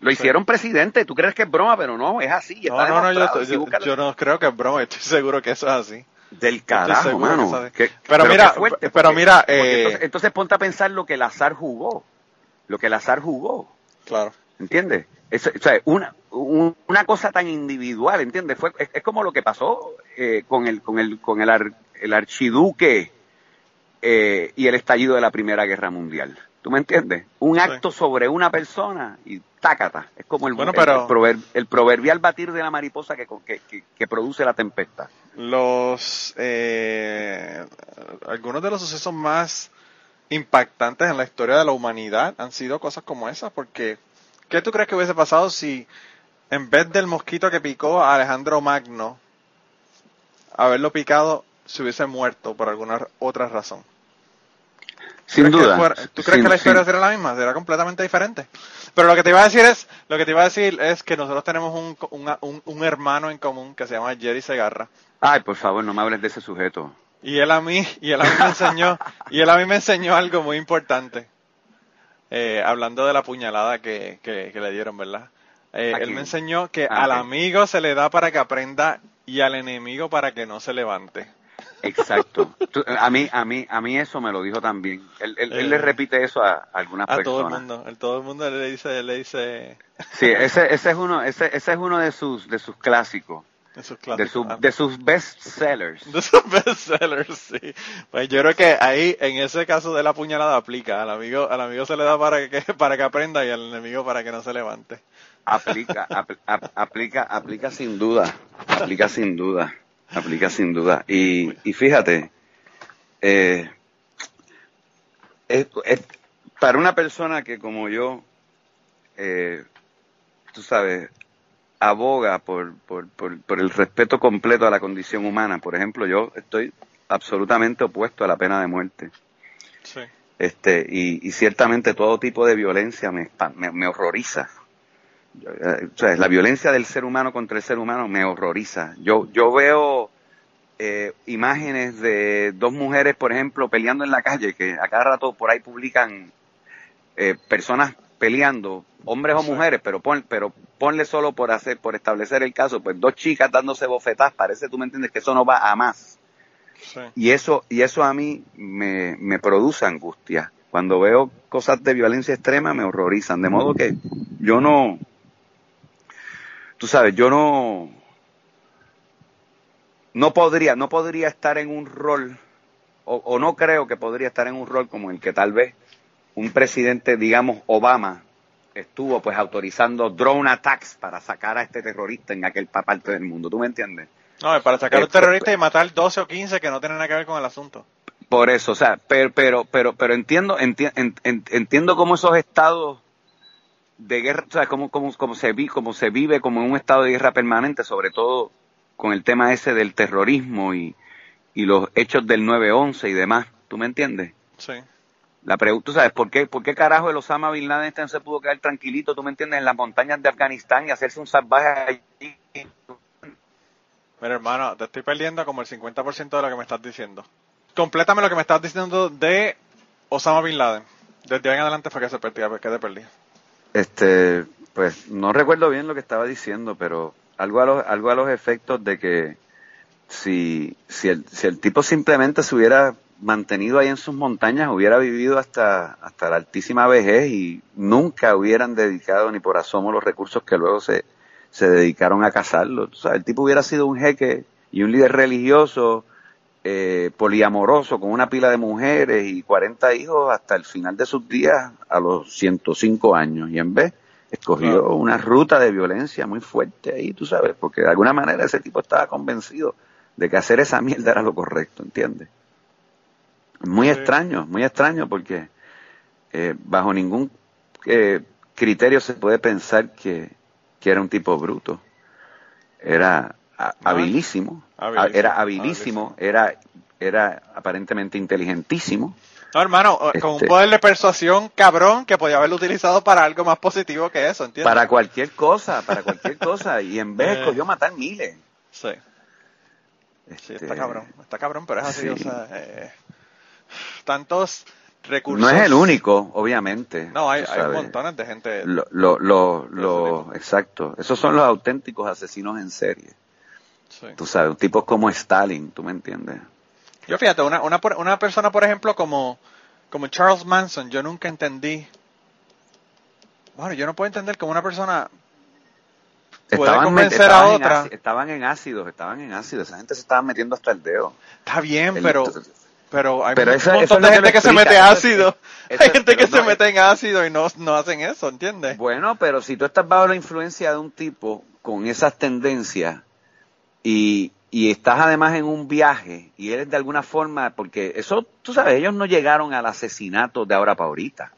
Lo hicieron presidente, tú crees que es broma, pero no, es así. no, no, no, yo, no creo que es broma, estoy seguro que eso es así. Del carajo, mano. pero, mira, pero mira, eh, entonces, ponte a pensar lo que el azar jugó, lo que el azar jugó. Claro. ¿Entiendes? o sea, una, una cosa tan individual, ¿entiendes? Fue, es, como lo que pasó eh, con el, con el, con el, el archiduque eh, y el estallido de la Primera Guerra Mundial. ¿Tú me entiendes? Un acto sobre una persona y tácata. Es como el, el, proverbial batir de la mariposa que, que, produce la tempestad. Los eh, algunos de los sucesos más impactantes en la historia de la humanidad han sido cosas como esas, porque ¿qué tú crees que hubiese pasado si en vez del mosquito que picó a Alejandro Magno, haberlo picado, se hubiese muerto por alguna otra razón? Sin duda. ¿Tú crees que la historia será la misma? Será completamente diferente. Pero lo que te iba a decir es, lo que te iba a decir es que nosotros tenemos un, un, hermano en común que se llama Jerry Segarra. Ay, por favor, no me hables de ese sujeto. Y él a mí, y él a mí me enseñó, y él a mí me enseñó algo muy importante. Eh, hablando de la puñalada que, que, le dieron, ¿verdad? Eh, él me enseñó que ah, al amigo se le da para que aprenda y al enemigo para que no se levante. Exacto. a mí, a mí, a mí eso me lo dijo también. Él, él, le eh, repite eso a, algunas personas. A todo el mundo. El, todo el mundo le dice, le dice. Sí, ese, ese es uno, ese, ese es uno de sus, de sus clásicos. De sus, clásicos. de, sus best sellers. De sus best sellers, sí. Pues yo creo que ahí, en ese caso de la puñalada, aplica. Al amigo, al amigo se le da para que, para que aprenda y al enemigo para que no se levante. Aplica, aplica, aplica sin duda. Aplica sin duda. Aplica sin duda. Y, y fíjate, eh, para una persona que como yo, eh, tú sabes, aboga por, por, por, el respeto completo a la condición humana, por ejemplo, yo estoy absolutamente opuesto a la pena de muerte. Sí. Este, y, y ciertamente todo tipo de violencia me, me, me horroriza. Eh, la violencia del ser humano contra el ser humano me horroriza. Yo, yo veo eh, imágenes de dos mujeres, por ejemplo, peleando en la calle, que a cada rato por ahí publican eh, personas peleando, hombres o mujeres, pero pon, pero ponle solo por hacer, por establecer el caso, pues dos chicas dándose bofetas, parece, tú me entiendes, que eso no va a más. Y eso, y eso a mí me, me produce angustia. Cuando veo cosas de violencia extrema me horrorizan, de modo que yo no, tú sabes, yo no, no podría, no podría estar en un rol, o, no creo que podría estar en un rol como el que tal vez un presidente, digamos, Obama, estuvo pues autorizando drone attacks para sacar a este terrorista en aquel parte del mundo. ¿Tú me entiendes? No, para sacar a un terrorista y matar 12 o 15 que no tienen nada que ver con el asunto. Por eso, o sea, pero, pero, pero, pero entiendo, entiendo cómo esos estados de guerra, o sea, cómo, cómo, cómo, se vi, cómo se vive como en un estado de guerra permanente, sobre todo con el tema ese del terrorismo y, y los hechos del 9-11 y demás. ¿Tú me entiendes? Sí. La pregunta, ¿tú sabes por qué, por qué carajo el Osama Bin Laden este no se pudo quedar tranquilito, tú me entiendes, en las montañas de Afganistán y hacerse un salvaje allí? Mira, hermano, te estoy perdiendo como el 50% de lo que me estás diciendo. Complétame lo que me estás diciendo de Osama Bin Laden. Desde ahí en adelante fue que se perdía, que te perdí. Este, pues no recuerdo bien lo que estaba diciendo, pero algo a los, algo a los efectos de que si, si, el, si el tipo simplemente se hubiera mantenido ahí en sus montañas, hubiera vivido hasta, hasta la altísima vejez y nunca hubieran dedicado ni por asomo los recursos que luego se, se dedicaron a cazarlo. O sea, el tipo hubiera sido un jeque y un líder religioso eh, poliamoroso con una pila de mujeres y 40 hijos hasta el final de sus días a los 105 años y en vez escogió una ruta de violencia muy fuerte ahí, tú sabes, porque de alguna manera ese tipo estaba convencido de que hacer esa mierda era lo correcto, ¿entiendes? Muy extraño, muy extraño porque eh, bajo ningún eh, criterio se puede pensar que, era un tipo bruto. Era habilísimo, era habilísimo, era, era aparentemente inteligentísimo. No, hermano, eh, con un este poder de persuasión cabrón que podía haberlo utilizado para algo más positivo que eso, ¿entiendes? Para cualquier cosa, para cualquier cosa. Y en vez escogió matar miles. Sí. Sí, está este, cabrón, está cabrón, pero es así, o sea, eh, tantos recursos. No es el único, obviamente. No, hay, hay montones de gente. Lo, lo, lo, lo exacto. Esos son los auténticos asesinos en serie. Sí. Tú sabes, tipos como Stalin, ¿tú me entiendes? Yo fíjate, una, una, una persona, por ejemplo, como, como Charles Manson, yo nunca entendí. Bueno, yo no puedo entender cómo una persona estaban, convencer a otra. En estaban en ácidos, estaban en ácido. Esa gente se estaba metiendo hasta el dedo. Está bien, pero pero hay un montón de gente que, se mete ácido. hay gente que se mete en ácido y no, no hacen eso, ¿entiendes? Bueno, pero si tú estás bajo la influencia de un tipo con esas tendencias y, y estás además en un viaje y eres de alguna forma, porque eso, tú sabes, ellos no llegaron al asesinato de ahora para ahorita.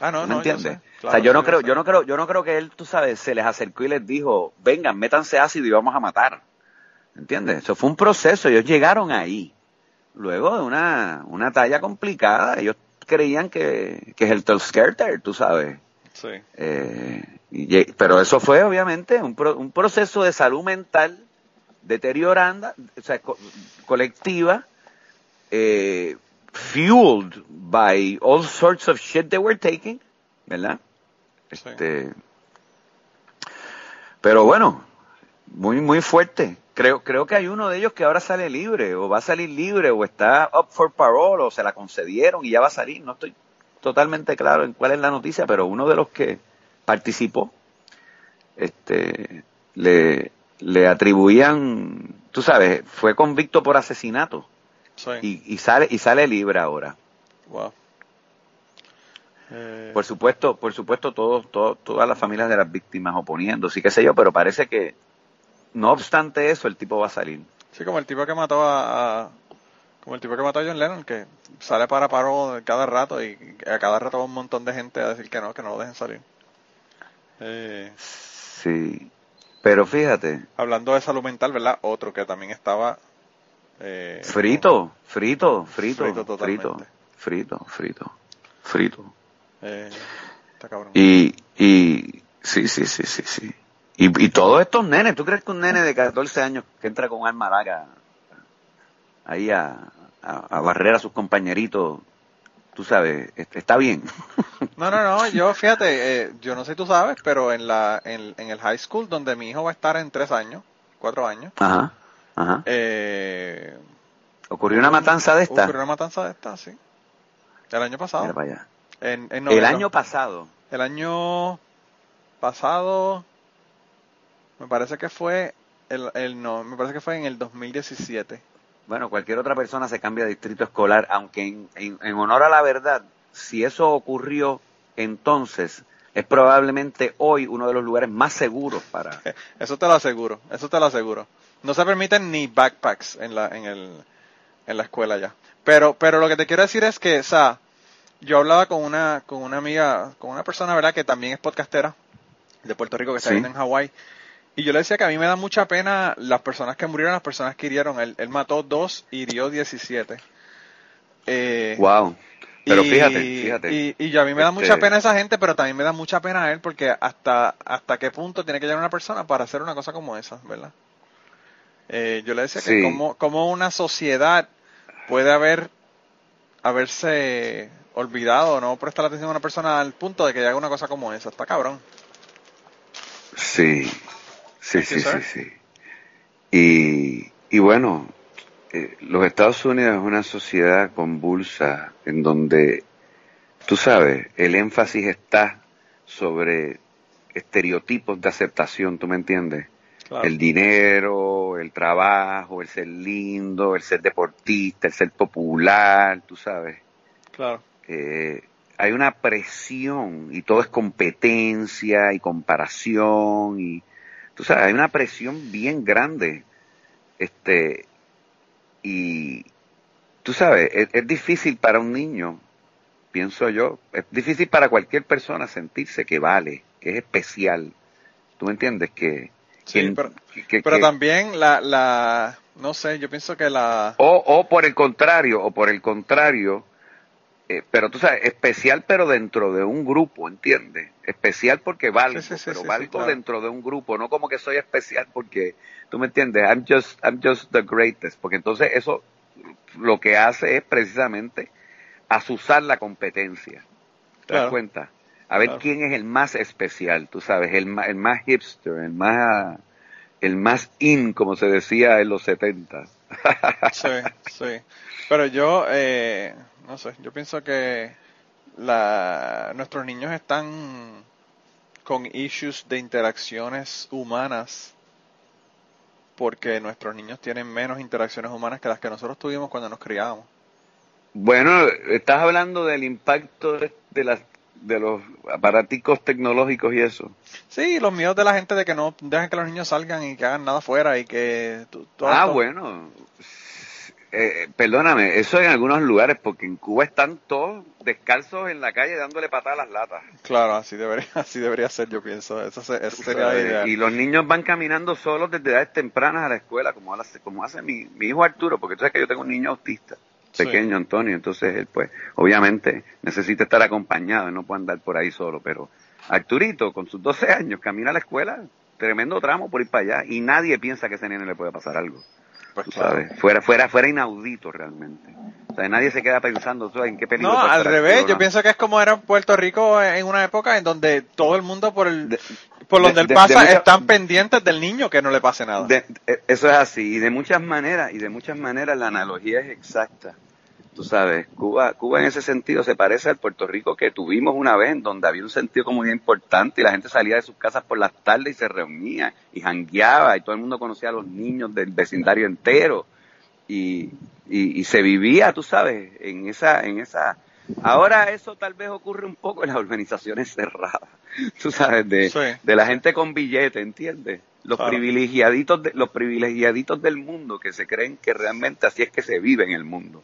Ah, no, ¿Me no, entiendes? o sea, yo no creo, yo no creo, yo no creo que él, tú sabes, se les acercó y les dijo, vengan, métanse ácido y vamos a matar. ¿Entiendes? Eso fue un proceso, ellos llegaron ahí. Luego de una, una talla complicada, ellos creían que, que es el Telskerter, tú sabes. Sí. Eh, pero eso fue obviamente un, un proceso de salud mental deterioranda, o sea, colectiva, eh, fueled by all sorts of shit they were taking, ¿verdad? Este, pero bueno, muy, muy fuerte. Creo, creo que hay uno de ellos que ahora sale libre, o va a salir libre, o está up for parole, o se la concedieron y ya va a salir. No estoy totalmente claro en cuál es la noticia, pero uno de los que participó, este, le, le atribuían, tú sabes, fue convicto por asesinato. Y, sale y sale libre ahora. Eh, por supuesto, por supuesto, todos, todas las familias de las víctimas oponiéndose, qué sé yo, pero parece que, no obstante eso, el tipo va a salir. Sí, como el tipo que mató a, como el tipo que mató a John Lennon, que sale para paro cada rato y a cada rato va un montón de gente a decir que no, que no lo dejen salir. Eh, sí, pero fíjate. Hablando de salud mental, ¿verdad? Otro que también estaba... Eh, frito, frito, frito, frito, frito, frito, frito, está cabrón. Y, y, sí, sí, sí, sí, sí. Y, y todos estos nenes, ¿tú crees que un nene de 14 años que entra con arma larga ahí a, a, barrer a sus compañeritos, tú sabes, está bien? No, no, no, yo fíjate, eh, yo no sé si tú sabes, pero en, la, en, en el high school donde mi hijo va a estar en tres años, cuatro años, Ajá eh, ¿Ocurrió una matanza de esta? Ocurrió una matanza de esta, sí. El año pasado. el año pasado. El año pasado, me parece que fue, el, no, me parece que fue en el 2017. Bueno, cualquier otra persona se cambia de distrito escolar, aunque en honor a la verdad, si eso ocurrió entonces, es probablemente hoy uno de los lugares más seguros para... Eso te lo aseguro, eso te lo aseguro. No se permiten ni backpacks en la en el en la escuela ya. Pero, pero lo que te quiero decir es que, o sea, yo hablaba con una, con una amiga, con una persona, ¿verdad?, que también es podcastera de Puerto Rico, que está viviendo en Hawái. Y yo le decía que a mí me da mucha pena las personas que murieron, las personas que hirieron. Él, él mató dos y hirió 17. Eh, wow. Pero fíjate, fíjate. Y, y yo, a mí me da mucha este pena esa gente, pero también me da mucha pena a él porque hasta, hasta qué punto tiene que llegar una persona para hacer una cosa como esa, ¿verdad? Eh, yo le decía que como, como una sociedad puede haber haberse olvidado no prestar atención a una persona al punto de que haga una cosa como esa. Está cabrón. Sí, sí, sí, sí, sí. Y, y bueno, eh, los Estados Unidos es una sociedad convulsa en donde, tú sabes, el énfasis está sobre estereotipos de aceptación, ¿tú me entiendes? El dinero, el trabajo, el ser lindo, el ser deportista, el ser popular, tú sabes. Claro. Eh, hay una presión y todo es competencia y comparación y tú sabes, hay una presión bien grande. Este, y tú sabes, es, difícil para un niño, pienso yo, es difícil para cualquier persona sentirse que vale, que es especial. ¿Tú me entiendes? Que, sí, pero, también la, la, no sé, yo pienso que la... O, o por el contrario, o por el contrario, eh, pero tú sabes, especial pero dentro de un grupo, ¿entiendes? Especial porque valgo, pero valgo dentro de un grupo, no como que soy especial porque, tú me entiendes, I'm just, I'm just the greatest, porque entonces eso lo que hace es precisamente asusar la competencia, ¿te das cuenta? A ver quién es el más especial, tú sabes, el, el más hipster, el más, el más in, como se decía en los 70. Sí, sí. Pero yo, eh, no sé, yo pienso que la, nuestros niños están con issues de interacciones humanas porque nuestros niños tienen menos interacciones humanas que las que nosotros tuvimos cuando nos criábamos. Bueno, estás hablando del impacto de, las de los aparaticos tecnológicos y eso. Sí, los miedos de la gente de que no dejen que los niños salgan y que hagan nada afuera y que... ah, bueno, eh, perdóname, eso en algunos lugares, porque en Cuba están todos descalzos en la calle dándole patadas a las latas. Claro, así debería, así debería ser, yo pienso. Eso, sería Y los niños van caminando solos desde edades tempranas a la escuela, como, como hace mi, mi hijo Arturo, porque tú sabes que yo tengo un niño autista, pequeño Antonio, entonces él, pues, obviamente necesita estar acompañado, no puede andar por ahí solo, pero Arturito, con sus 12 años, camina a la escuela, tremendo tramo por ir para allá, y nadie piensa que a ese nene le puede pasar algo. Pues ¿sabes? Fuera, fuera, fuera inaudito realmente. O sea, nadie se queda pensando en qué peligro. No, al revés, yo pienso que es como era Puerto Rico en una época en donde todo el mundo por el por donde él pasa están pendientes del niño que no le pase nada. Eh, eso es así y de muchas maneras y de muchas maneras la analogía es exacta. Tú sabes, Cuba, Cuba en ese sentido se parece al Puerto Rico que tuvimos una vez en donde había un sentido común importante y la gente salía de sus casas por las tardes y se reunía y jangueaba y todo el mundo conocía a los niños del vecindario entero y, y, se vivía, tú sabes, en esa, en esa, ahora eso tal vez ocurre un poco en las organizaciones cerradas, tú sabes, de, de la gente con billete, ¿entiendes? Los privilegiaditos de, los privilegiaditos del mundo que se creen que realmente así es que se vive en el mundo.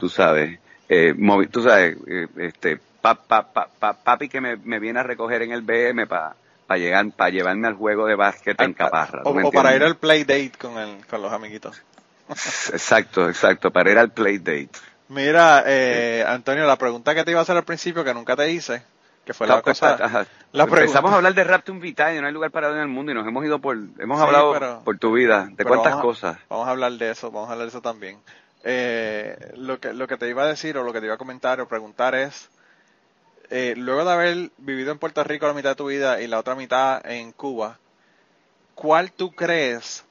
Tú sabes, eh, tú sabes, eh, este, pa, pa, pa, papi que me, me, viene a recoger en el BM para pa llegar, para llevarme al juego de básquet en Caparra. O, para ir al play date con, el, con los amiguitos. Exacto, exacto, para ir al play date. Mira, eh, Antonio, la pregunta que te iba a hacer al principio que nunca te hice, que fue la cosa. La Empezamos a hablar de Raptum Vitae, no hay lugar para en el mundo y nos hemos ido por, hemos hablado por tu vida, de cuántas cosas. Vamos a hablar de eso, vamos a hablar de eso también. Eh, lo, que, lo que te iba a decir o lo que te iba a comentar o preguntar es, eh, luego de haber vivido en Puerto Rico la mitad de tu vida y la otra mitad en Cuba, ¿cuál tú crees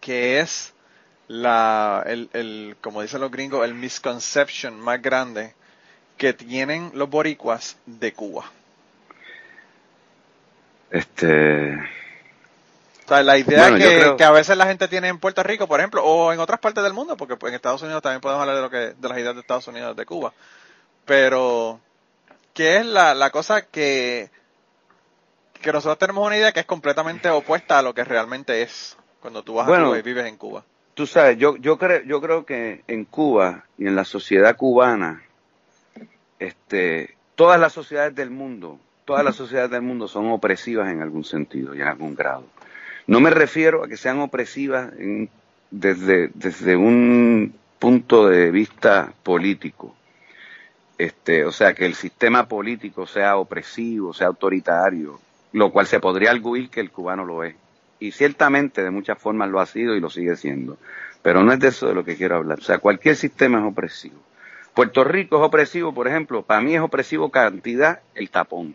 que es la, el, el, como dicen los gringos, el misconception más grande que tienen los boricuas de Cuba? Este, la idea que, a veces la gente tiene en Puerto Rico, por ejemplo, o en otras partes del mundo, porque en Estados Unidos también podemos hablar de lo que de las ideas de Estados Unidos de Cuba. Pero ¿qué es la, la cosa que que nosotros tenemos una idea que es completamente opuesta a lo que realmente es cuando tú vas a Cuba y vives en Cuba? tú sabes, yo, yo, creo, yo creo que en Cuba y en la sociedad cubana, este, todas las sociedades del mundo, todas las sociedades del mundo son opresivas en algún sentido y en algún grado. No me refiero a que sean opresivas desde, desde un punto de vista político. Este, o sea, que el sistema político sea opresivo, sea autoritario, lo cual se podría arguir que el cubano lo es. Y ciertamente de muchas formas lo ha sido y lo sigue siendo. Pero no es de eso de lo que quiero hablar. O sea, cualquier sistema es opresivo. Puerto Rico es opresivo, por ejemplo, para mí es opresivo cantidad el tapón,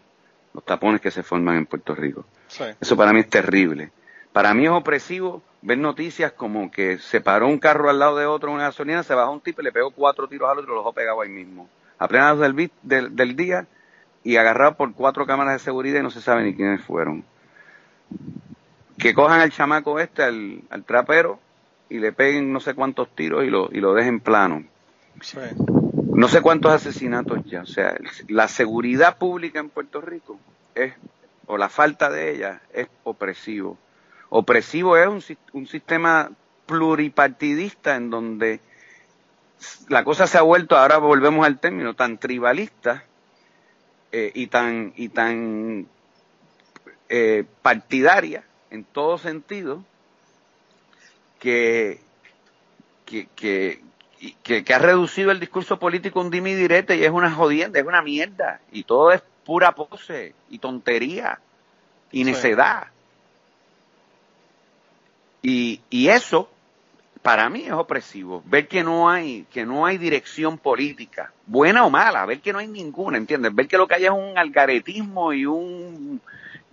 los tapones que se forman en Puerto Rico. Eso para mí es terrible. Para mí es opresivo ver noticias como que se paró un carro al lado de otro en una gasolina, se bajó un tipo y le pegó cuatro tiros al otro y lo dejó pegado ahí mismo. A plena luz del, del, día y agarrado por cuatro cámaras de seguridad y no se sabe ni quiénes fueron. Que cojan al chamaco este, al, trapero, y le peguen no sé cuántos tiros y lo, y lo dejen plano. No sé cuántos asesinatos ya. O sea, la seguridad pública en Puerto Rico es, o la falta de ella, es opresivo. Opresivo es un, un sistema pluripartidista en donde la cosa se ha vuelto, ahora volvemos al término, tan tribalista eh, y tan, y tan eh, partidaria en todo sentido que, que, que, que, ha reducido el discurso político un dimi direte y es una jodienda, es una mierda y todo es pura pose y tontería y necedad. Y, y eso para mí es opresivo. Ver que no hay, que no hay dirección política, buena o mala, ver que no hay ninguna, ¿entiendes? Ver que lo que hay es un algaretismo y un,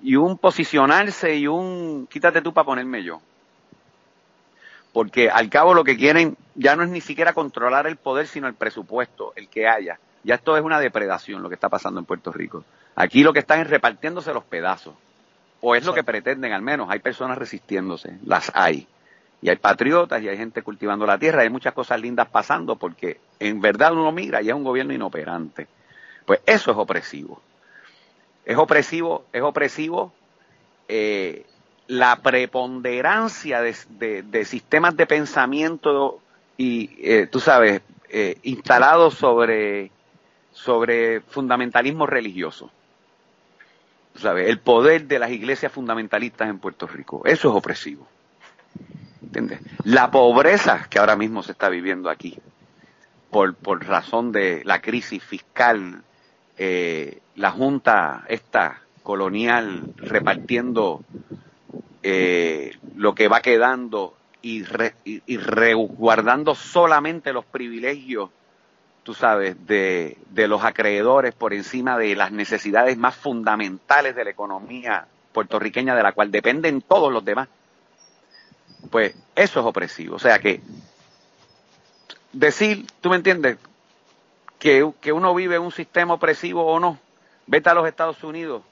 y un posicionarse y un quítate tú para ponerme yo. Porque al cabo lo que quieren ya no es ni siquiera controlar el poder, sino el presupuesto, el que haya. Ya esto es una depredación lo que está pasando en Puerto Rico. Aquí lo que están es repartiéndose los pedazos. O es lo que pretenden al menos. Hay personas resistiéndose, las hay y hay patriotas y hay gente cultivando la tierra, hay muchas cosas lindas pasando porque en verdad uno mira y es un gobierno inoperante. Pues eso es opresivo. Es opresivo, es opresivo eh, la preponderancia de, sistemas de pensamiento y, eh, tú sabes, eh, instalados sobre, sobre fundamentalismo religioso. El poder de las iglesias fundamentalistas en Puerto Rico. Eso es opresivo. La pobreza que ahora mismo se está viviendo aquí, por, por razón de la crisis fiscal, eh, la Junta esta colonial repartiendo eh, lo que va quedando y, y, resguardando solamente los privilegios, tú sabes, de, de los acreedores por encima de las necesidades más fundamentales de la economía puertorriqueña de la cual dependen todos los demás pues eso es opresivo. O sea que decir, tú me entiendes, que, que uno vive un sistema opresivo o no, vete a los Estados Unidos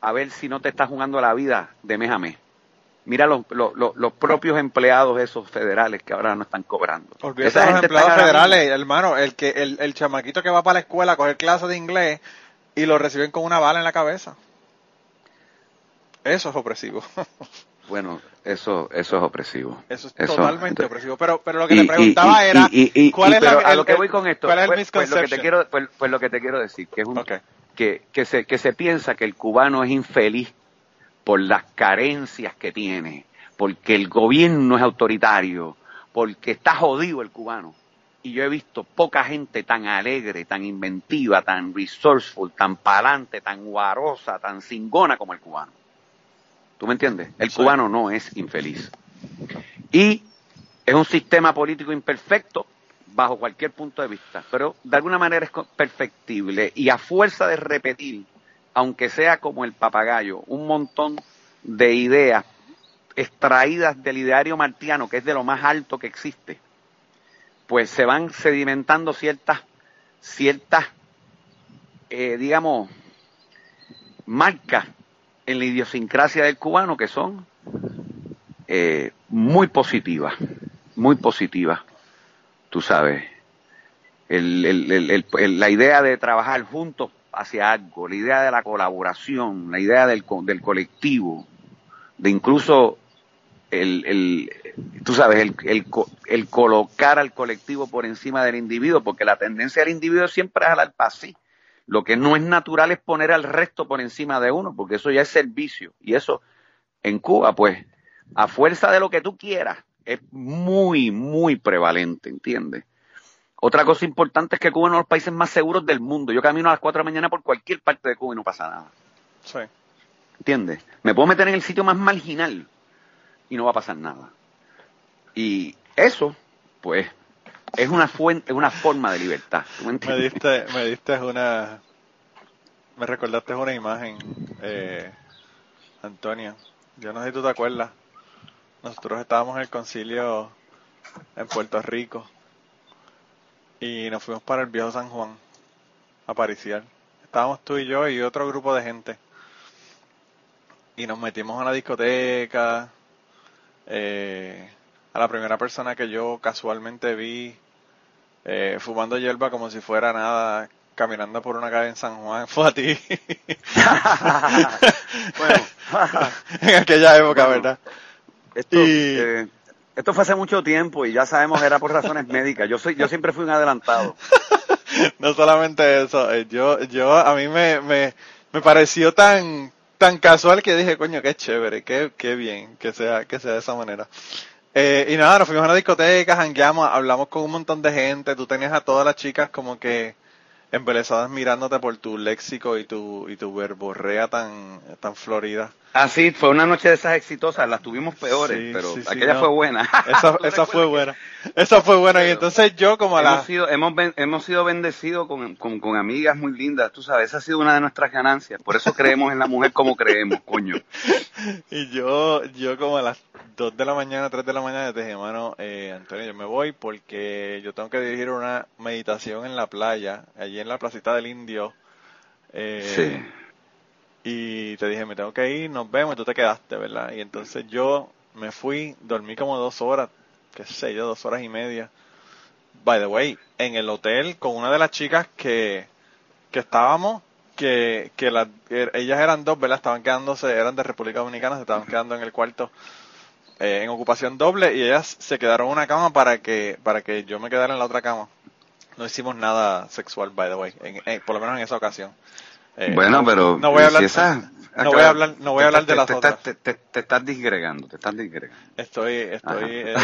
a ver si no te estás jugando la vida de mes a mes. Mira los, los, los, propios empleados esos federales que ahora no están cobrando. Porque esos empleados federales, hermano, el que el, el chamaquito que va para la escuela a coger clases de inglés y lo reciben con una bala en la cabeza. Eso es opresivo. Bueno, eso, eso es opresivo. Eso es totalmente opresivo. Pero, pero lo que te preguntaba era, ¿cuál es la, a lo que voy con esto? ¿cuál es el pues, pues, lo que te quiero, pues, pues, lo que te quiero decir, que es un, que, que, se, que se piensa que el cubano es infeliz por las carencias que tiene, porque el gobierno es autoritario, porque está jodido el cubano. Y yo he visto poca gente tan alegre, tan inventiva, tan resourceful, tan palante, tan guarosa, tan cingona como el cubano. ¿Tú me entiendes? El cubano no es infeliz. Y es un sistema político imperfecto bajo cualquier punto de vista, pero de alguna manera es perfectible y a fuerza de repetir, aunque sea como el papagayo, un montón de ideas extraídas del ideario martiano, que es de lo más alto que existe, pues se van sedimentando ciertas, ciertas, eh, digamos, marcas en la idiosincrasia del cubano que son eh, muy positivas, muy positivas, tú sabes. la idea de trabajar juntos hacia algo, la idea de la colaboración, la idea del, del colectivo, de incluso el, el tú sabes, el, el, el, colocar al colectivo por encima del individuo, porque la tendencia del individuo siempre es al así. Lo que no es natural es poner al resto por encima de uno, porque eso ya es servicio. Y eso en Cuba, pues, a fuerza de lo que tú quieras, es muy, muy prevalente, ¿entiendes? Otra cosa importante es que Cuba es uno de los países más seguros del mundo. Yo camino a las 4 de la mañana por cualquier parte de Cuba y no pasa nada. Sí. ¿Entiendes? Me puedo meter en el sitio más marginal y no va a pasar nada. Y eso, pues, es una fuente, es una forma de libertad. Me, diste, me diste una, me recordaste una imagen, eh, Antonio. Yo no sé si tú te acuerdas. Nosotros estábamos en el concilio en Puerto Rico y nos fuimos para el viejo San Juan a pariciar. Estábamos tú y yo y otro grupo de gente. Y nos metimos a una discoteca. Eh, a la primera persona que yo casualmente vi eh, fumando hierba como si fuera nada, caminando por una calle en San Juan, fue a ti. bueno, en aquella época, ¿verdad? Esto, eh, esto fue hace mucho tiempo y ya sabemos era por razones médicas. Yo soy, yo siempre fui un adelantado. no solamente eso, eh, yo, yo a mí me, me, me pareció tan, tan casual que dije, coño, qué chévere, qué, qué bien que sea, que sea de esa manera. Eh, y nada, nos fuimos a una discoteca, jangueamos, hablamos con un montón de gente, tú tenías a todas las chicas como que embelesadas mirándote por tu léxico y tu, y tu verborrea tan, tan florida. Ah, sí, fue una noche de esas exitosas, las tuvimos peores, pero aquella fue buena. Esa, esa fue buena. Esa fue buena. y entonces yo como a la... Sido, hemos, hemos sido bendecidos con, con, con, amigas muy lindas, tú sabes, esa ha sido una de nuestras ganancias. Por eso creemos en la mujer como creemos, coño. Y yo, yo como a las 2 de la mañana, 3 de la mañana, te dije, hermano, eh, Antonio, yo me voy porque yo tengo que dirigir una meditación en la playa, allí en la placita del Indio. Eh, sí y te dije, me tengo que ir, nos vemos, y tú te quedaste, ¿verdad? Y entonces yo me fui, dormí como dos horas, qué sé yo, dos horas y media. By the way, en el hotel con una de las chicas que, que estábamos, que, que er, ellas eran dos, ¿verdad? Estaban quedándose, eran de República Dominicana, se estaban quedando en el cuarto eh, en ocupación doble y ellas se quedaron en una cama para que, para que yo me quedara en la otra cama. No hicimos nada sexual, by the way, por lo menos en esa ocasión. Eh, bueno, pero no voy a hablar, no voy a hablar, no voy a hablar de las otras. Te, te, estás disgregando, te estás disgregando. Estoy, estoy. Eh,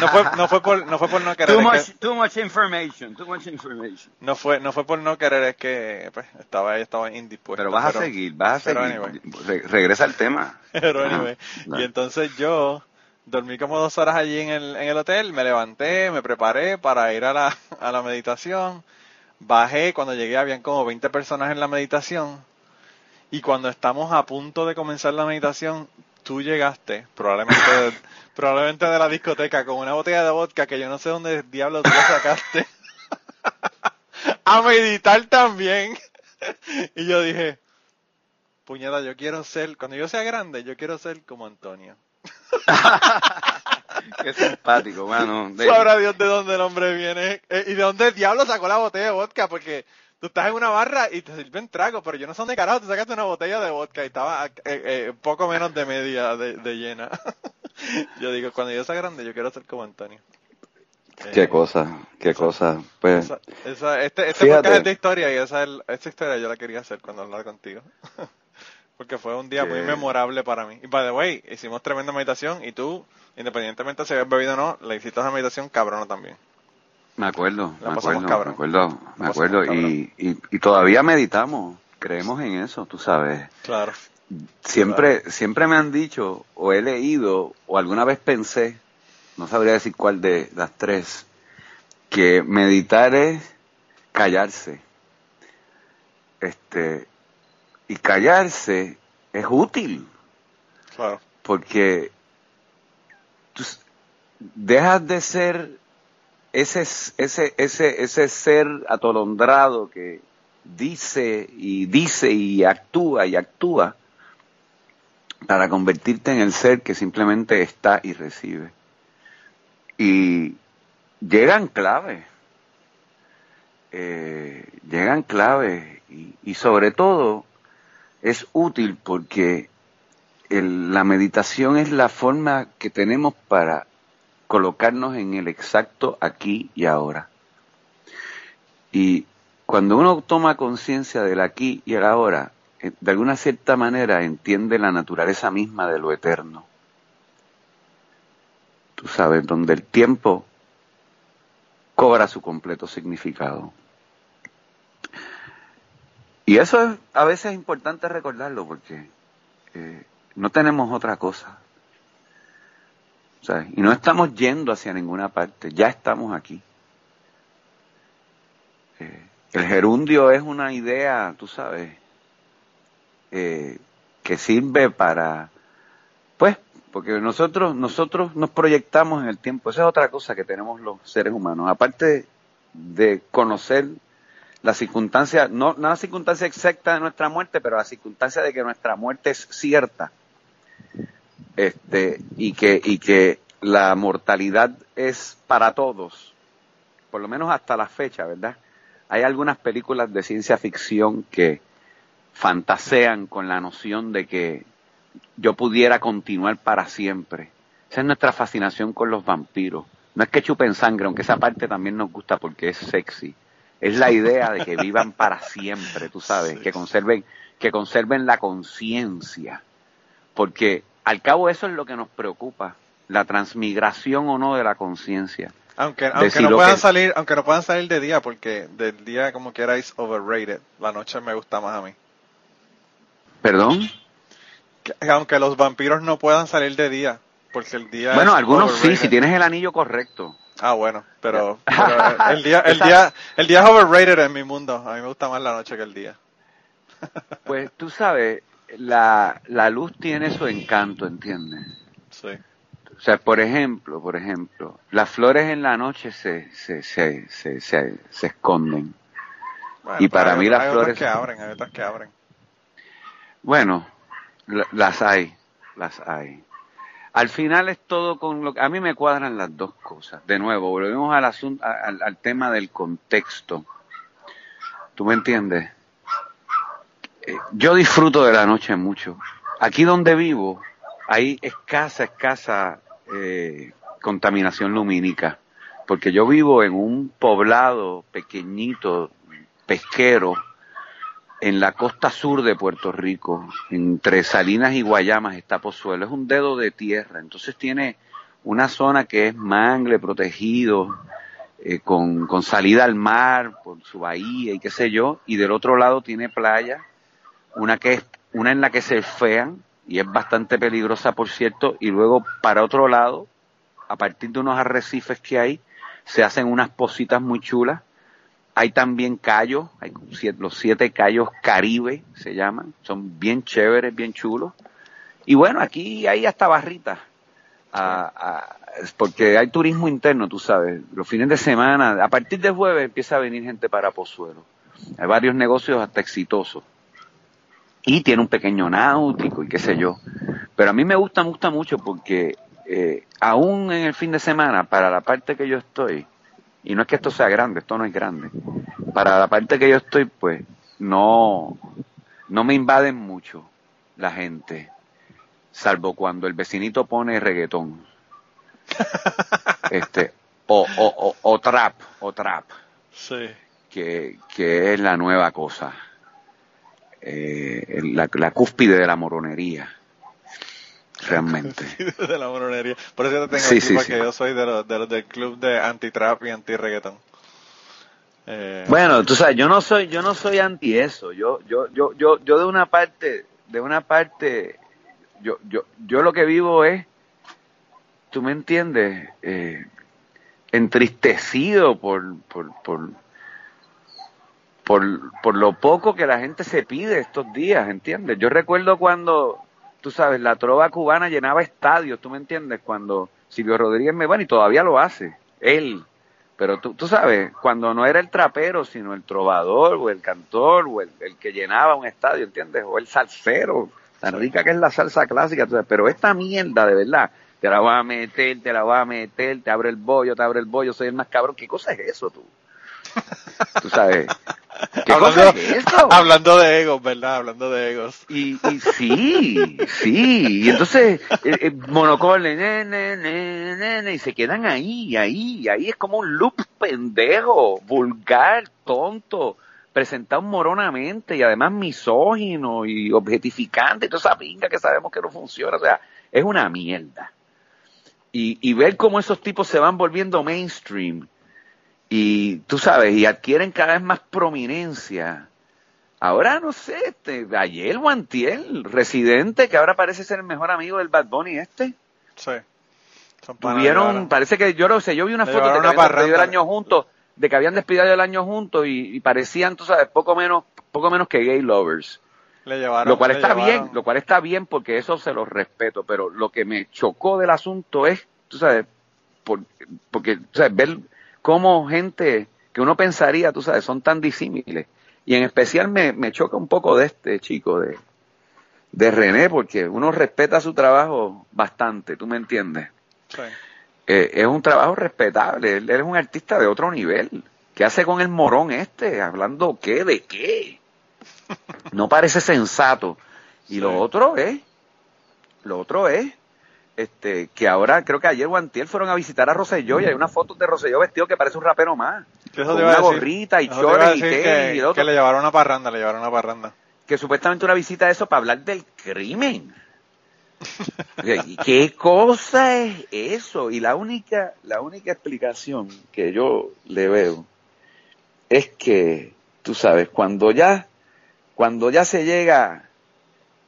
no fue, no fue por, no fue por no querer. Too much, too much information, too much information. No fue, no fue por no querer, es que pues, estaba, estaba indispuesto. Pero vas a seguir, vas a seguir. regresa al tema. Pero anyway, y entonces yo dormí como dos horas allí en el, en el hotel, me levanté, me preparé para ir a la, a la meditación Bajé, cuando llegué habían como 20 personas en la meditación y cuando estamos a punto de comenzar la meditación, tú llegaste, probablemente, de, probablemente de la discoteca, con una botella de vodka que yo no sé dónde diablos tú la sacaste, a meditar también. y yo dije, puñada, yo quiero ser, cuando yo sea grande, yo quiero ser como Antonio. Qué simpático, mano. Sabrá Dios de dónde el hombre viene eh, y de dónde el diablo sacó la botella de vodka, porque tú estás en una barra y te sirven trago, pero yo no sé dónde carajo te sacaste una botella de vodka y estaba eh, eh, poco menos de media de, llena. yo digo, cuando yo sea grande, yo quiero ser como Antonio. Qué cosa, qué cosa. Pues, esa, este este podcast es de historia y esa, esa historia yo la quería hacer cuando hablaba contigo. Porque fue un día muy memorable para mí. Y by the way, hicimos tremenda meditación y tú, independientemente si habías bebido o no, le hiciste esa meditación cabrona también. Me acuerdo, me acuerdo, me acuerdo, me acuerdo. Y, y, todavía meditamos, creemos en eso, tú sabes. Claro. Siempre, siempre me han dicho, o he leído, o alguna vez pensé, no sabría decir cuál de las tres, que meditar es callarse. Este, y callarse es útil. Claro. Porque tú dejas de ser ese, ese, ese, ese ser atolondrado que dice y dice y actúa y actúa para convertirte en el ser que simplemente está y recibe. Y llegan claves, eh, llegan claves y, y sobre todo es útil porque la meditación es la forma que tenemos para colocarnos en el exacto aquí y ahora. Y cuando uno toma conciencia del aquí y el ahora, eh, de alguna cierta manera entiende la naturaleza misma de lo eterno. Tú sabes, donde el tiempo cobra su completo significado. Y eso es, a veces es importante recordarlo porque eh, no tenemos otra cosa. Y no estamos yendo hacia ninguna parte, ya estamos aquí. Eh, el gerundio es una idea, tú sabes, eh, que sirve para, pues, porque nosotros, nosotros nos proyectamos en el tiempo. Esa es otra cosa que tenemos los seres humanos. Aparte de conocer la circunstancia, no, la circunstancia exacta de nuestra muerte, pero la circunstancia de que nuestra muerte es cierta. Este, y que, y que la mortalidad es para todos, por lo menos hasta la fecha, ¿verdad? Hay algunas películas de ciencia ficción que fantasean con la noción de que yo pudiera continuar para siempre. Esa es nuestra fascinación con los vampiros. No es que chupen sangre, aunque esa parte también nos gusta porque es sexy. Es la idea de que vivan para siempre, tú sabes, que conserven, que conserven la conciencia. Porque al cabo eso es lo que nos preocupa, la transmigración o no de la conciencia. Aunque, aunque no puedan salir, aunque no puedan salir de día, porque del día como quiera es overrated. La noche me gusta más a mí. ¿Perdón? aunque los vampiros no puedan salir de día, porque el día Bueno, algunos sí, si tienes el anillo correcto. Ah, bueno, pero, el día, el día, el día es overrated en mi mundo. A mí me gusta más la noche que el día. Pues tú sabes, la, la luz tiene su encanto, ¿entiendes? Sí. O sea, por ejemplo, por ejemplo, las flores en la noche se, se, se, se, se, esconden. y para mí las flores... que abren, hay otras que abren. Bueno, las hay, las hay. Al final es todo con lo que... A mí me cuadran las dos cosas. De nuevo, volvemos al, asunto, al, tema del contexto. ¿Tú me entiendes? Eh, yo disfruto de la noche mucho. Aquí donde vivo hay escasa, escasa eh, contaminación lumínica, porque yo vivo en un poblado pequeñito, pesquero, en la costa sur de Puerto Rico, entre Salinas y Guayamas está Pozuelo, es un dedo de tierra, entonces tiene una zona que es mangle protegido, eh, con, con salida al mar, por su bahía y qué sé yo, y del otro lado tiene playa, una que es, una en la que se fean, y es bastante peligrosa, por cierto, y luego para otro lado, a partir de unos arrecifes que hay, se hacen unas positas muy chulas. Hay también callos, hay los siete callos Caribe se llaman, son bien chéveres, bien chulos. Y bueno, aquí hay hasta barritas, porque hay turismo interno, tú sabes. Los fines de semana, a partir de jueves empieza a venir gente para Pozuelo. Hay varios negocios hasta exitosos y tiene un pequeño náutico y qué sé yo. Pero a mí me gusta, me gusta mucho porque eh, aún en el fin de semana, para la parte que yo estoy, y no es que esto sea grande, esto no es grande, para la parte que yo estoy, pues no, no me invaden mucho la gente, salvo cuando el vecinito pone reggaetón. este, o, o, o, trap, o trap. Sí. Que, que es la nueva cosa eh, la, cúspide de la moronería. Realmente. de la moronería. Por eso te tengo aquí, porque yo soy de los, de los del club de anti-trap y anti-reggaeton. Eh, bueno, tú sabes, yo no soy, yo no soy anti eso. Yo, yo, yo, yo, yo de una parte, de una parte, yo, yo, yo lo que vivo es, tú me entiendes, eh, entristecido por, por, por, por, por lo poco que la gente se pide estos días, ¿entiendes? Yo recuerdo cuando, tú sabes, la trova cubana llenaba estadios, ¿tú me entiendes? Cuando Silvio Rodríguez me bueno y todavía lo hace, él. Pero tú, tú sabes, cuando no era el trapero, sino el trovador o el cantor o el, que llenaba un estadio, ¿entiendes? O el salsero, tan rica que es la salsa clásica, pero esta mierda de verdad, te la voy a meter, te la voy a meter, te abre el bollo, te abre el bollo, soy el más cabrón, ¿qué cosa es eso tú? Tú sabes, hablando, de egos, ¿verdad? Hablando de egos. Y, y sí, sí. Y entonces, eh, eh monocole, nene, y se quedan ahí, ahí, ahí. Es como un loop pendejo, vulgar, tonto, presentado moronamente y además misógino y objetificante y toda esa pinga que sabemos que no funciona. O sea, es una mierda. Y, y ver cómo esos tipos se van volviendo mainstream y tú sabes, y adquieren cada vez más prominencia. Ahora, no sé, este, ayer Guantiel, residente, que ahora parece ser el mejor amigo del Bad Bunny este. Sí. Tuvieron, parece que yo no sé, yo vi una foto de que habían despedido el año juntos, de que habían despedido el año juntos y, parecían, tú sabes, poco menos, poco menos que gay lovers. Le llevaron, lo cual está bien, lo cual está bien porque eso se lo respeto, pero lo que me chocó del asunto es, tú sabes, porque, tú sabes, ver cómo gente que uno pensaría, tú sabes, son tan disímiles. Y en especial me, me choca un poco de este chico, de, de René, porque uno respeta su trabajo bastante, ¿tú me entiendes? Sí. Eh, es un trabajo respetable, él, es un artista de otro nivel. ¿Qué hace con el morón este? Hablando qué, de qué. No parece sensato. Y lo otro es, lo otro es este, que ahora creo que ayer Guantiel fueron a visitar a Rosselló y hay una foto de Rosselló vestido que parece un rapero más. Con una gorrita y chores y que, y Que le llevaron una parranda, le llevaron una parranda. Que supuestamente una visita de eso para hablar del crimen. ¿Qué cosa es eso? Y la única, la única explicación que yo le veo es que, tú sabes, cuando ya, cuando ya se llega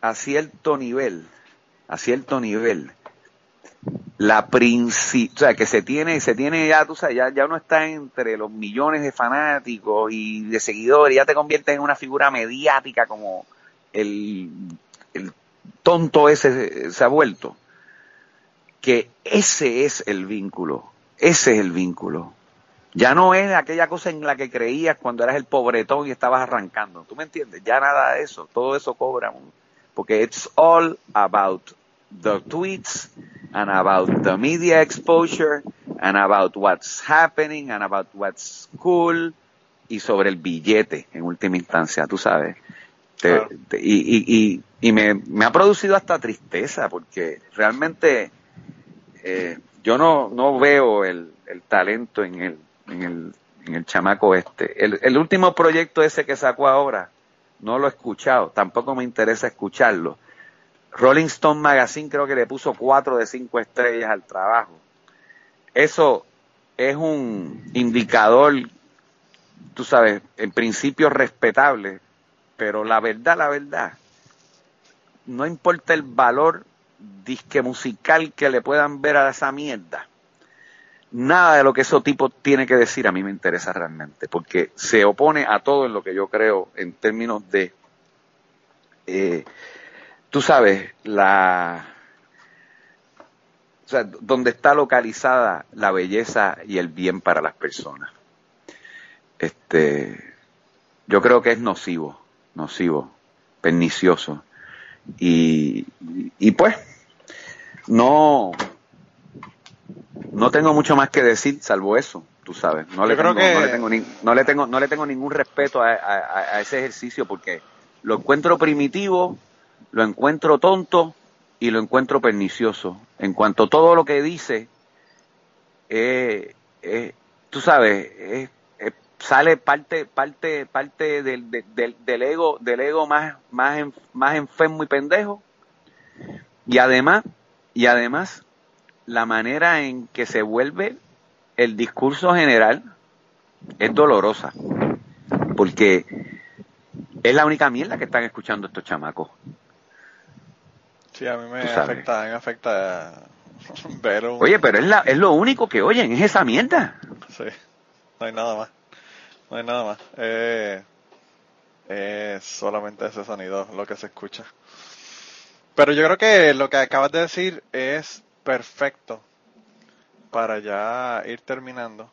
a cierto nivel, a cierto nivel, la principal, o sea, que se tiene, se tiene ya, tú sabes, ya, ya uno está entre los millones de fanáticos y de seguidores, ya te conviertes en una figura mediática como el, el tonto ese se ha vuelto. Que ese es el vínculo, ese es el vínculo. Ya no es aquella cosa en la que creías cuando eras el pobretón y estabas arrancando. ¿Tú me entiendes? Ya nada de eso. Todo eso cobra. Porque it's all about the tweets and about the media exposure and about what's happening and about what's cool y sobre el billete en última instancia, tú sabes. y, y, y, me, me, ha producido hasta tristeza porque realmente eh, yo no, no veo el, el talento en el, en el, en el chamaco este. El, el último proyecto ese que sacó ahora, no lo he escuchado, tampoco me interesa escucharlo Rolling Stone Magazine creo que le puso cuatro de cinco estrellas al trabajo. Eso es un indicador, tú sabes, en principio respetable, pero la verdad, la verdad, no importa el valor disque musical que le puedan ver a esa mierda. Nada de lo que ese tipo tiene que decir a mí me interesa realmente, porque se opone a todo en lo que yo creo en términos de eh, tú sabes, la, o sea, donde está localizada la belleza y el bien para las personas. Este, yo creo que es nocivo, nocivo, pernicioso. Y, y pues, no, no tengo mucho más que decir salvo eso, tú sabes. No, le tengo, no le tengo, no le tengo, no le tengo ningún respeto a, a ese ejercicio porque lo encuentro primitivo, lo encuentro tonto y lo encuentro pernicioso. En cuanto a todo lo que dice, eh, eh, tú sabes, sale parte, parte, parte del, del, ego, del ego más, más, más enfermo y pendejo. Y además, y además, la manera en que se vuelve el discurso general es dolorosa. Porque es la única mierda que están escuchando estos chamacos. Sí, a mí me afecta, me afecta ver Oye, pero es, la, es lo único que oyen, es esa mierda. Sí, no hay nada más. No hay nada más. Eh, es solamente ese sonido lo que se escucha. Pero yo creo que lo que acabas de decir es perfecto para ya ir terminando.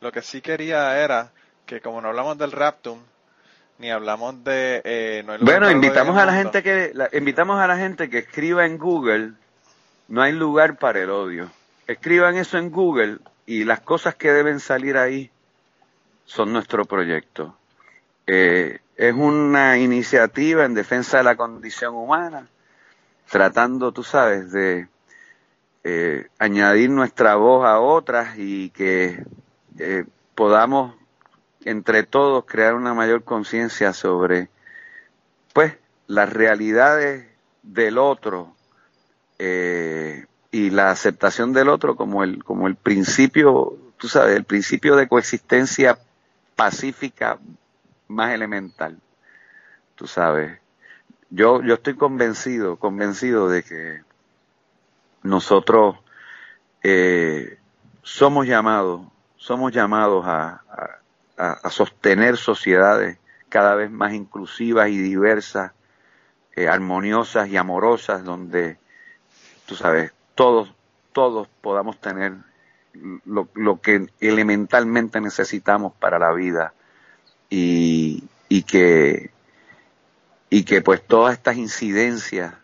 Lo que sí quería era que como no hablamos del Raptum, ni hablamos de eh, bueno invitamos a la gente que invitamos a la gente que escriba en Google no hay lugar para el odio. Escriban eso en Google y las cosas que deben salir ahí son nuestro proyecto. Eh, es una iniciativa en defensa de la condición humana, tratando, tú sabes, de eh, añadir nuestra voz a otras y que eh, podamos entre todos crear una mayor conciencia sobre, pues, las realidades del otro eh, y la aceptación del otro como el, como el principio, tú sabes, el principio de coexistencia pacífica más elemental. Tú sabes, yo, yo estoy convencido, convencido de que nosotros eh, somos llamados, somos llamados a, a, sostener sociedades cada vez más inclusivas y diversas, eh, armoniosas y amorosas, donde, tú sabes, todos, todos podamos tener lo, lo que elementalmente necesitamos para la vida y, y que y que pues todas estas incidencias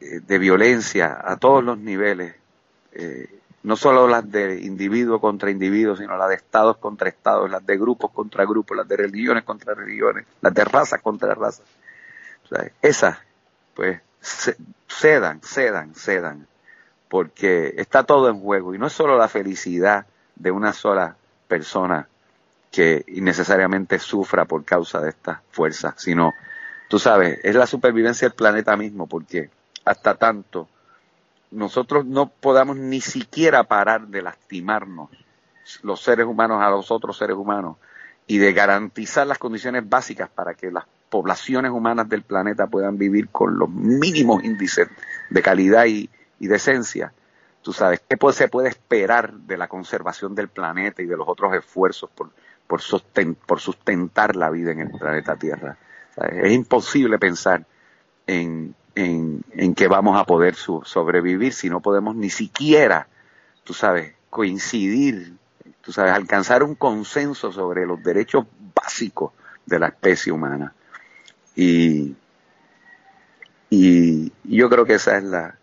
eh, de violencia a todos los niveles eh, no solo las de individuo contra individuo, sino las de estados contra estados, las de grupos contra grupos, las de religiones contra religiones, las de raza contra raza. esas, pues, cedan, cedan, cedan, porque está todo en juego y no es solo la felicidad de una sola persona que innecesariamente sufra por causa de estas fuerzas, sino, tú sabes, es la supervivencia del planeta mismo, porque hasta tanto nosotros no podamos ni siquiera parar de lastimarnos los seres humanos a los otros seres humanos y de garantizar las condiciones básicas para que las poblaciones humanas del planeta puedan vivir con los mínimos índices de calidad y, decencia. Tú sabes, ¿qué se puede esperar de la conservación del planeta y de los otros esfuerzos por, por, por sustentar la vida en el planeta Tierra? Es imposible pensar en, en, que vamos a poder sobrevivir si no podemos ni siquiera, tú sabes, coincidir, tú sabes, alcanzar un consenso sobre los derechos básicos de la especie humana. Y, y yo creo que ese es la,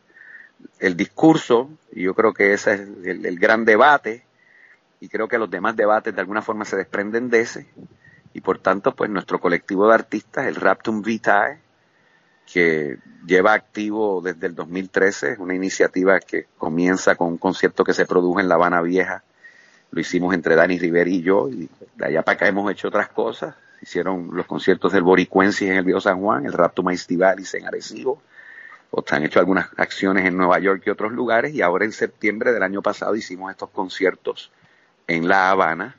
el discurso, y yo creo que ese es el, el gran debate, y creo que los demás debates de alguna forma se desprenden de ese, y por tanto, pues nuestro colectivo de artistas, el Raptum Vitae, que lleva activo desde el 2013, es una iniciativa que comienza con un concierto que se produjo en La Habana Vieja, lo hicimos entre Dani Rivera y yo, y de allá para acá hemos hecho otras cosas, hicieron los conciertos del Boricuensis en el Viejo San Juan, el Rapto Maistivalis en Arecibo, o han hecho algunas acciones en Nueva York y otros lugares, y ahora en septiembre del año pasado hicimos estos conciertos en La Habana,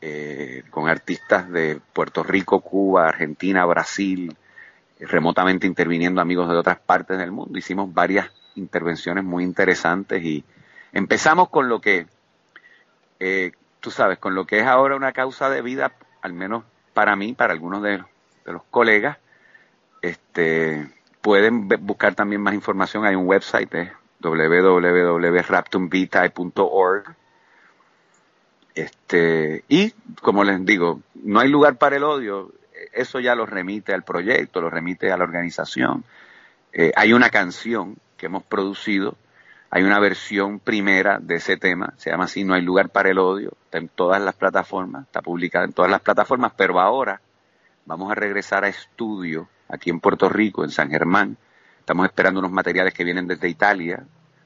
eh, con artistas de Puerto Rico, Cuba, Argentina, Brasil, remotamente interviniendo amigos de otras partes del mundo. Hicimos varias intervenciones muy interesantes y empezamos con lo que, eh, tú sabes, con lo que es ahora una causa de vida, al menos para mí, para algunos de, los colegas. Este, pueden buscar también más información. Hay un website, es www.raptumvitae.org. Este, y como les digo, no hay lugar para el odio eso ya lo remite al proyecto, lo remite a la organización. Eh, hay una canción que hemos producido, hay una versión primera de ese tema, se llama así No hay lugar para el odio, está en todas las plataformas, está publicada en todas las plataformas, pero ahora vamos a regresar a estudio aquí en Puerto Rico, en San Germán. Estamos esperando unos materiales que vienen desde Italia,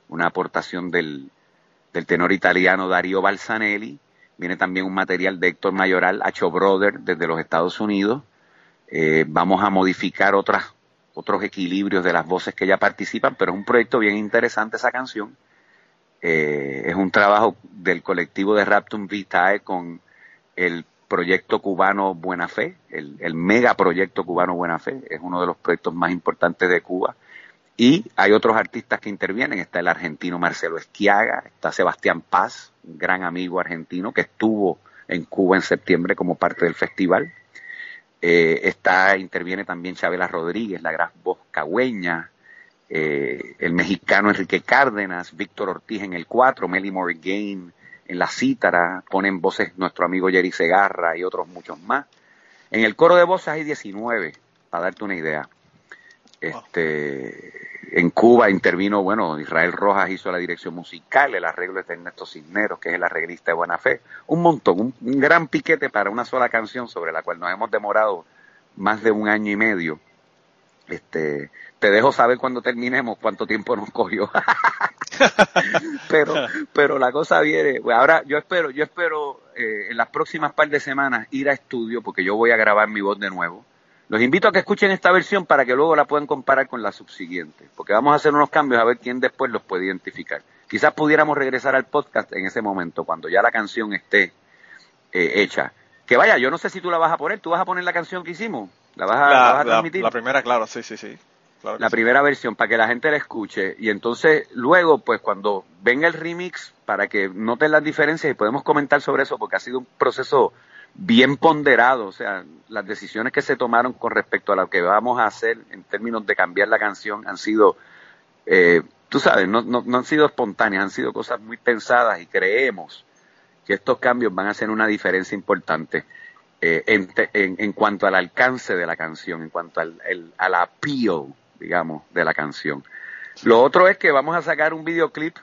una aportación del, del tenor italiano Darío Balsanelli, viene también un material de Héctor Mayoral, Hacho Brother, desde los Estados Unidos. Eh, vamos a modificar otras, otros equilibrios de las voces que ya participan, pero es un proyecto bien interesante esa canción. Eh, es un trabajo del colectivo de Raptum Vitae con el proyecto cubano Buena Fe, el, el mega proyecto cubano Buena Fe, es uno de los proyectos más importantes de Cuba. Y hay otros artistas que intervienen, está el argentino Marcelo Esquiaga, está Sebastián Paz, un gran amigo argentino que estuvo en Cuba en septiembre como parte del festival. Eh, está, interviene también Chabela Rodríguez, la gran voz cagüeña, eh, el mexicano Enrique Cárdenas, Víctor Ortiz en el 4, Melly Morgain en la cítara, ponen voces nuestro amigo Jerry Segarra y otros muchos más. En el coro de voces hay 19, para darte una idea. Este, en Cuba intervino, bueno, Israel Rojas hizo la dirección musical, el arreglo de Ernesto Cisneros, que es el arreglista de Buena Fe. Un montón, un, gran piquete para una sola canción sobre la cual nos hemos demorado más de un año y medio. Este, te dejo saber cuando terminemos cuánto tiempo nos cogió. pero, pero la cosa viene. ahora yo espero, yo espero eh, en las próximas par de semanas ir a estudio porque yo voy a grabar mi voz de nuevo los invito a que escuchen esta versión para que luego la puedan comparar con la subsiguiente, porque vamos a hacer unos cambios a ver quién después los puede identificar. Quizás pudiéramos regresar al podcast en ese momento, cuando ya la canción esté eh, hecha. Que vaya, yo no sé si tú la vas a poner, tú vas a poner la canción que hicimos, la vas a, transmitir. La, primera, claro, sí, sí, sí. la primera versión, para que la gente la escuche. Y entonces, luego, pues cuando venga el remix, para que noten las diferencias y podemos comentar sobre eso, porque ha sido un proceso bien ponderado, o sea, las decisiones que se tomaron con respecto a lo que vamos a hacer en términos de cambiar la canción han sido, eh, tú sabes, no, no, han sido espontáneas, han sido cosas muy pensadas y creemos que estos cambios van a hacer una diferencia importante eh, en, en, cuanto al alcance de la canción, en cuanto al, el, al appeal, digamos, de la canción. Lo otro es que vamos a sacar un videoclip,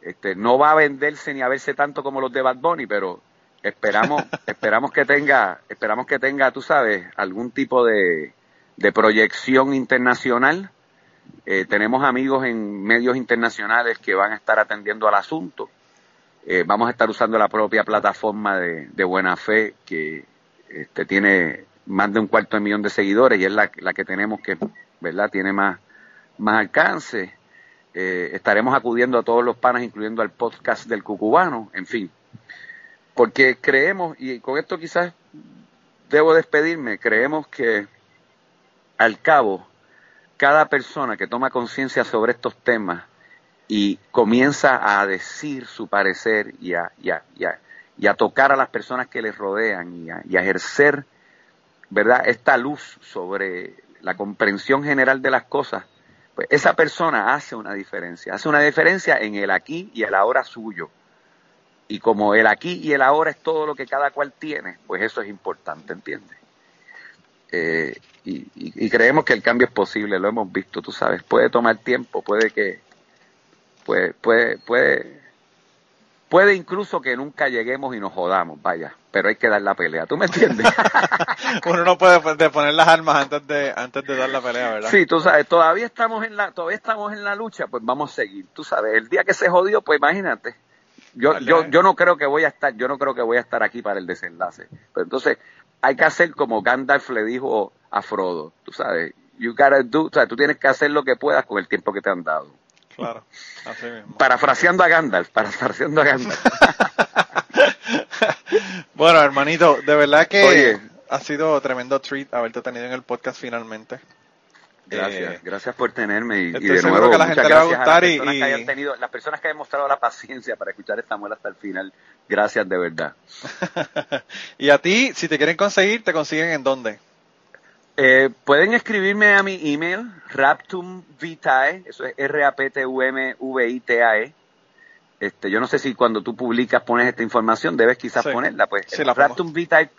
este, no va a venderse ni a verse tanto como los de Bad Bunny, pero esperamos esperamos que tenga esperamos que tenga tú sabes algún tipo de, de proyección internacional. Eh, tenemos amigos en medios internacionales que van a estar atendiendo al asunto. Eh, vamos a estar usando la propia plataforma de, de buena fe que este, tiene más de un cuarto de millón de seguidores y es la, la que tenemos que verdad tiene más más alcance. Eh, estaremos acudiendo a todos los panas incluyendo al podcast del cucubano en fin porque creemos, y con esto quizás debo despedirme, creemos que al cabo, cada persona que toma conciencia sobre estos temas y comienza a decir su parecer y a, y a, tocar a las personas que les rodean y a, y a ejercer ¿verdad? esta luz sobre la comprensión general de las cosas, pues esa persona hace una diferencia, hace una diferencia en el aquí y el ahora suyo y como el aquí y el ahora es todo lo que cada cual tiene, pues eso es importante, ¿entiendes? Eh, y, creemos que el cambio es posible, lo hemos visto, tú sabes, puede tomar tiempo, puede que, puede, puede, puede, puede incluso que nunca lleguemos y nos jodamos, vaya, pero hay que dar la pelea, ¿tú me entiendes? Uno no puede poner las armas antes de, antes de dar la pelea, ¿verdad? Sí, tú sabes, todavía estamos en la, todavía estamos en la lucha, pues vamos a seguir, tú sabes, el día que se jodió, pues imagínate, yo, yo, yo no creo que voy a estar, yo no creo que voy a estar aquí para el desenlace. Pero entonces hay que hacer como Gandalf le dijo a Frodo, tú sabes, you gotta do, o sea, tú tienes que hacer lo que puedas con el tiempo que te han dado. Claro, así mismo. Parafraseando a Gandalf, parafraseando a Gandalf. bueno, hermanito, de verdad que ha sido tremendo treat haberte tenido en el podcast finalmente. Gracias, eh, gracias por tenerme y, de nuevo que la gente le va a gustar y, que hayan tenido, las personas que han mostrado la paciencia para escuchar esta muela hasta el final, gracias de verdad. y a ti, si te quieren conseguir, ¿te consiguen en dónde? Eh, pueden escribirme a mi email, raptumvitae, eso es R-A-P-T-U-M-V-I-T-A-E. Este, yo no sé si cuando tú publicas pones esta información, debes quizás ponerla, pues. Sí, raptumvitae,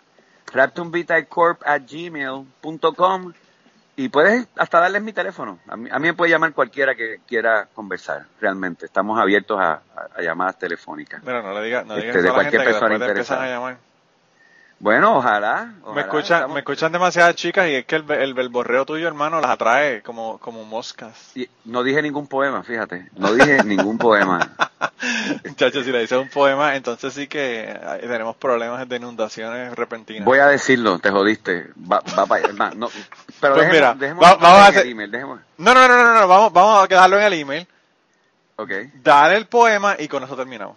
raptumvitaecorp at gmail.com y puedes hasta darles mi teléfono. A mí, me puede llamar cualquiera que quiera conversar, realmente. Estamos abiertos a, llamadas telefónicas. Pero no le digas no este, de cualquier persona interesada. Bueno, ojalá. me, escuchan, me escuchan demasiadas chicas y es que el, el, el, tuyo, hermano, las atrae como, como moscas. Y no dije ningún poema, fíjate. No dije ningún poema. Chacho, si le dices un poema, entonces sí que tenemos problemas de inundaciones repentinas. Voy a decirlo, te jodiste. Va, va para no, pero pues mira, vamos a hacer... el email, No, no, no, no, no, vamos, vamos a quedarlo en el email. Ok. Dale el poema y con eso terminamos.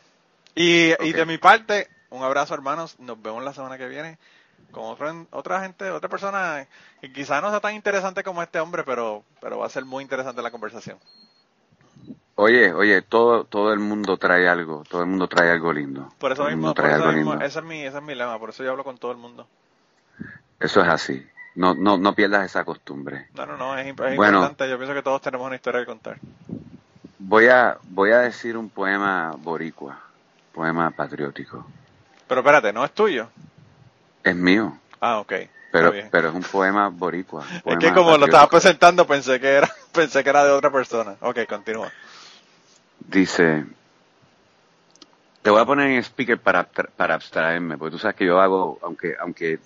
Y, y de mi parte, un abrazo, hermanos. Nos vemos la semana que viene con otra gente, otra persona que quizás no sea tan interesante como este hombre, pero, pero va a ser muy interesante la conversación. Oye, oye, todo, todo el mundo trae algo, todo el mundo trae algo lindo. Por eso mismo, por eso mismo ese, es mi, ese es mi lema, por eso yo hablo con todo el mundo. Eso es así. No, no, no pierdas esa costumbre. No, no, no, es, importante. Yo pienso que todos tenemos una historia que contar. Voy a, voy a decir un poema boricua, poema patriótico. Pero espérate, ¿no es tuyo? Es mío. Ah, ok. Pero, pero es un poema boricua. es que como lo estaba presentando pensé que era pensé que era de otra persona. Ok, continúa. Dice, te voy a poner en speaker para, para abstraerme, porque tú sabes que yo hago, aunque, aunque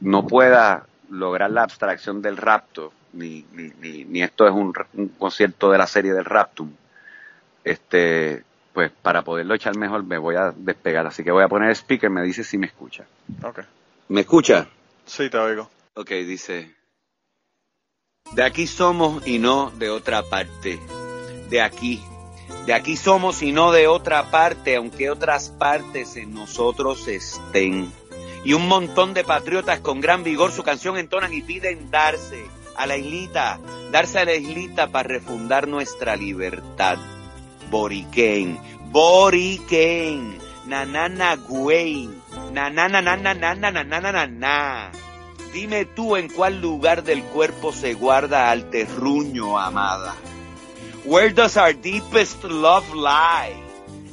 no pueda lograr la abstracción del rapto, ni, ni, ni, esto es un, concierto de la serie del Raptum, este, pues para poderlo echar mejor me voy a despegar. Así que voy a poner speaker, me dice si me escucha. Okay. ¿Me escucha? Sí, te oigo. Ok, dice, de aquí somos y no de otra parte. De aquí. De aquí somos y no de otra parte, aunque otras partes en nosotros estén. Y un montón de patriotas con gran vigor su canción entonan y piden darse a la islita, darse a la islita para refundar nuestra libertad. Boriquén, Boriquén, nanana güey, nanana nanana nanana na. Dime tú en cuál lugar del cuerpo se guarda al terruño, amada. Where does our deepest love lie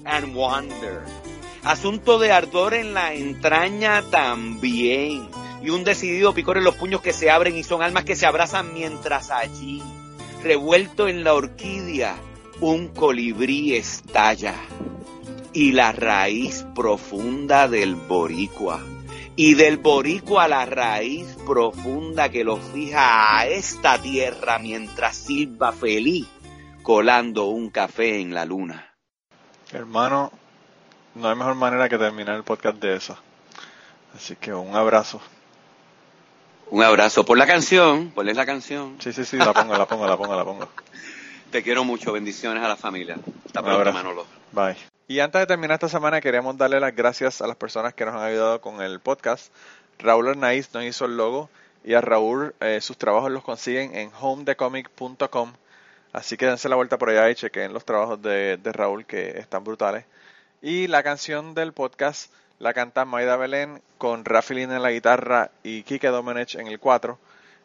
and wonder? Asunto de ardor en la entraña también. Y un decidido picor en los puños que se abren y son almas que se abrazan mientras allí, revuelto en la orquídea, un colibrí estalla. Y la raíz profunda del boricua y del boricua la raíz profunda que lo fija a esta tierra mientras silba feliz colando un café en la luna. Hermano, no hay mejor manera que terminar el podcast de eso. Así que un abrazo. Un abrazo por la canción, ponle la canción. Sí, sí, sí, la pongo, la pongo, la pongo, la pongo. Te quiero mucho, bendiciones a la familia. Hasta pronto, Manolo. Bye. Y antes de terminar esta semana, queremos darle las gracias a las personas que nos han ayudado con el podcast. Raúl Arnaiz nos hizo el logo y a Raúl eh, sus trabajos los consiguen en homedecomic.com. Así que dense la vuelta por allá y chequen los trabajos de, de Raúl que están brutales. Y la canción del podcast la canta Maida Belén con Rafaelín en la guitarra y Kike Domenech en el 4.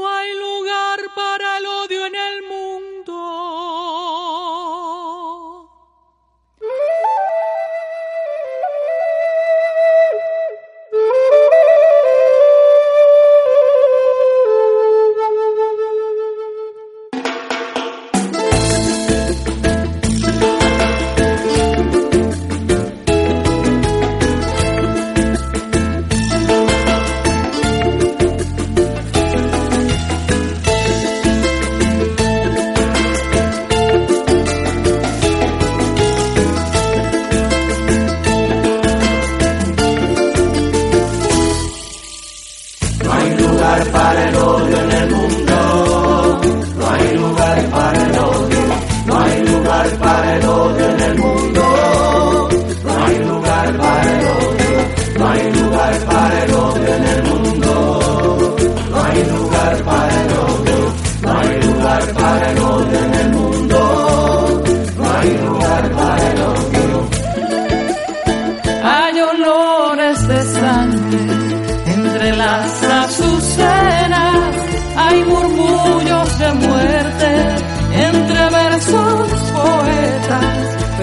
No hay lugar para el odio en el mundo. melodía en el mundo.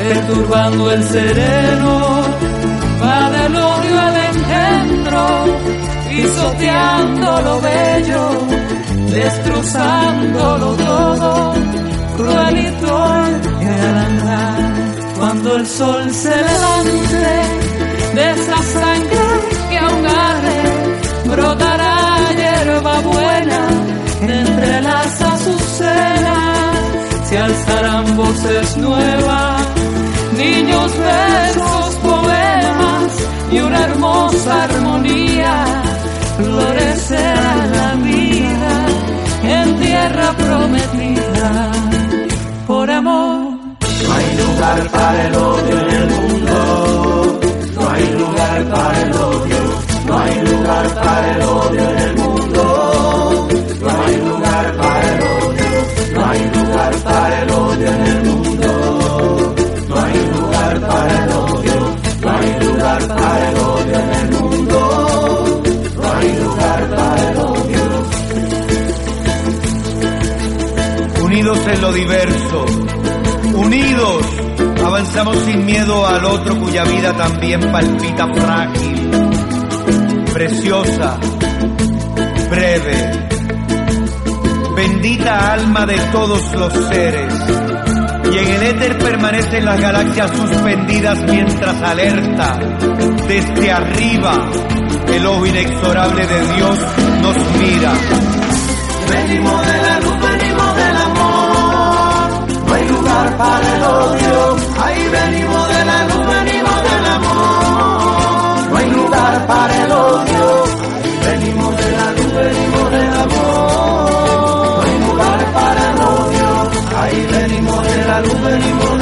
perturbando el sereno, va del odio al engendro, pisoteando lo bello, destrozándolo todo, cruel y torpe cuando el sol se levante de esa sangre que ahogare, brotará hierba buena entre las azucenas, se alzarán voces nuevas niños, versos, poemas y una hermosa armonía. Florecerá la vida en tierra prometida por amor. No hay lugar para el odio en el mundo, no hay lugar para el odio, no hay lugar para el odio Unidos en lo diverso, unidos avanzamos sin miedo al otro cuya vida también palpita frágil, preciosa, breve. Bendita alma de todos los seres. Y en el éter permanecen las galaxias suspendidas mientras alerta desde arriba el ojo inexorable de Dios nos mira. De la para el odio. Ahí venimos de la luz, venimos del amor. No hay lugar para el odio. Venimos de la luz, venimos del amor. No hay lugar para el odio. Ahí venimos de la luz, venimos del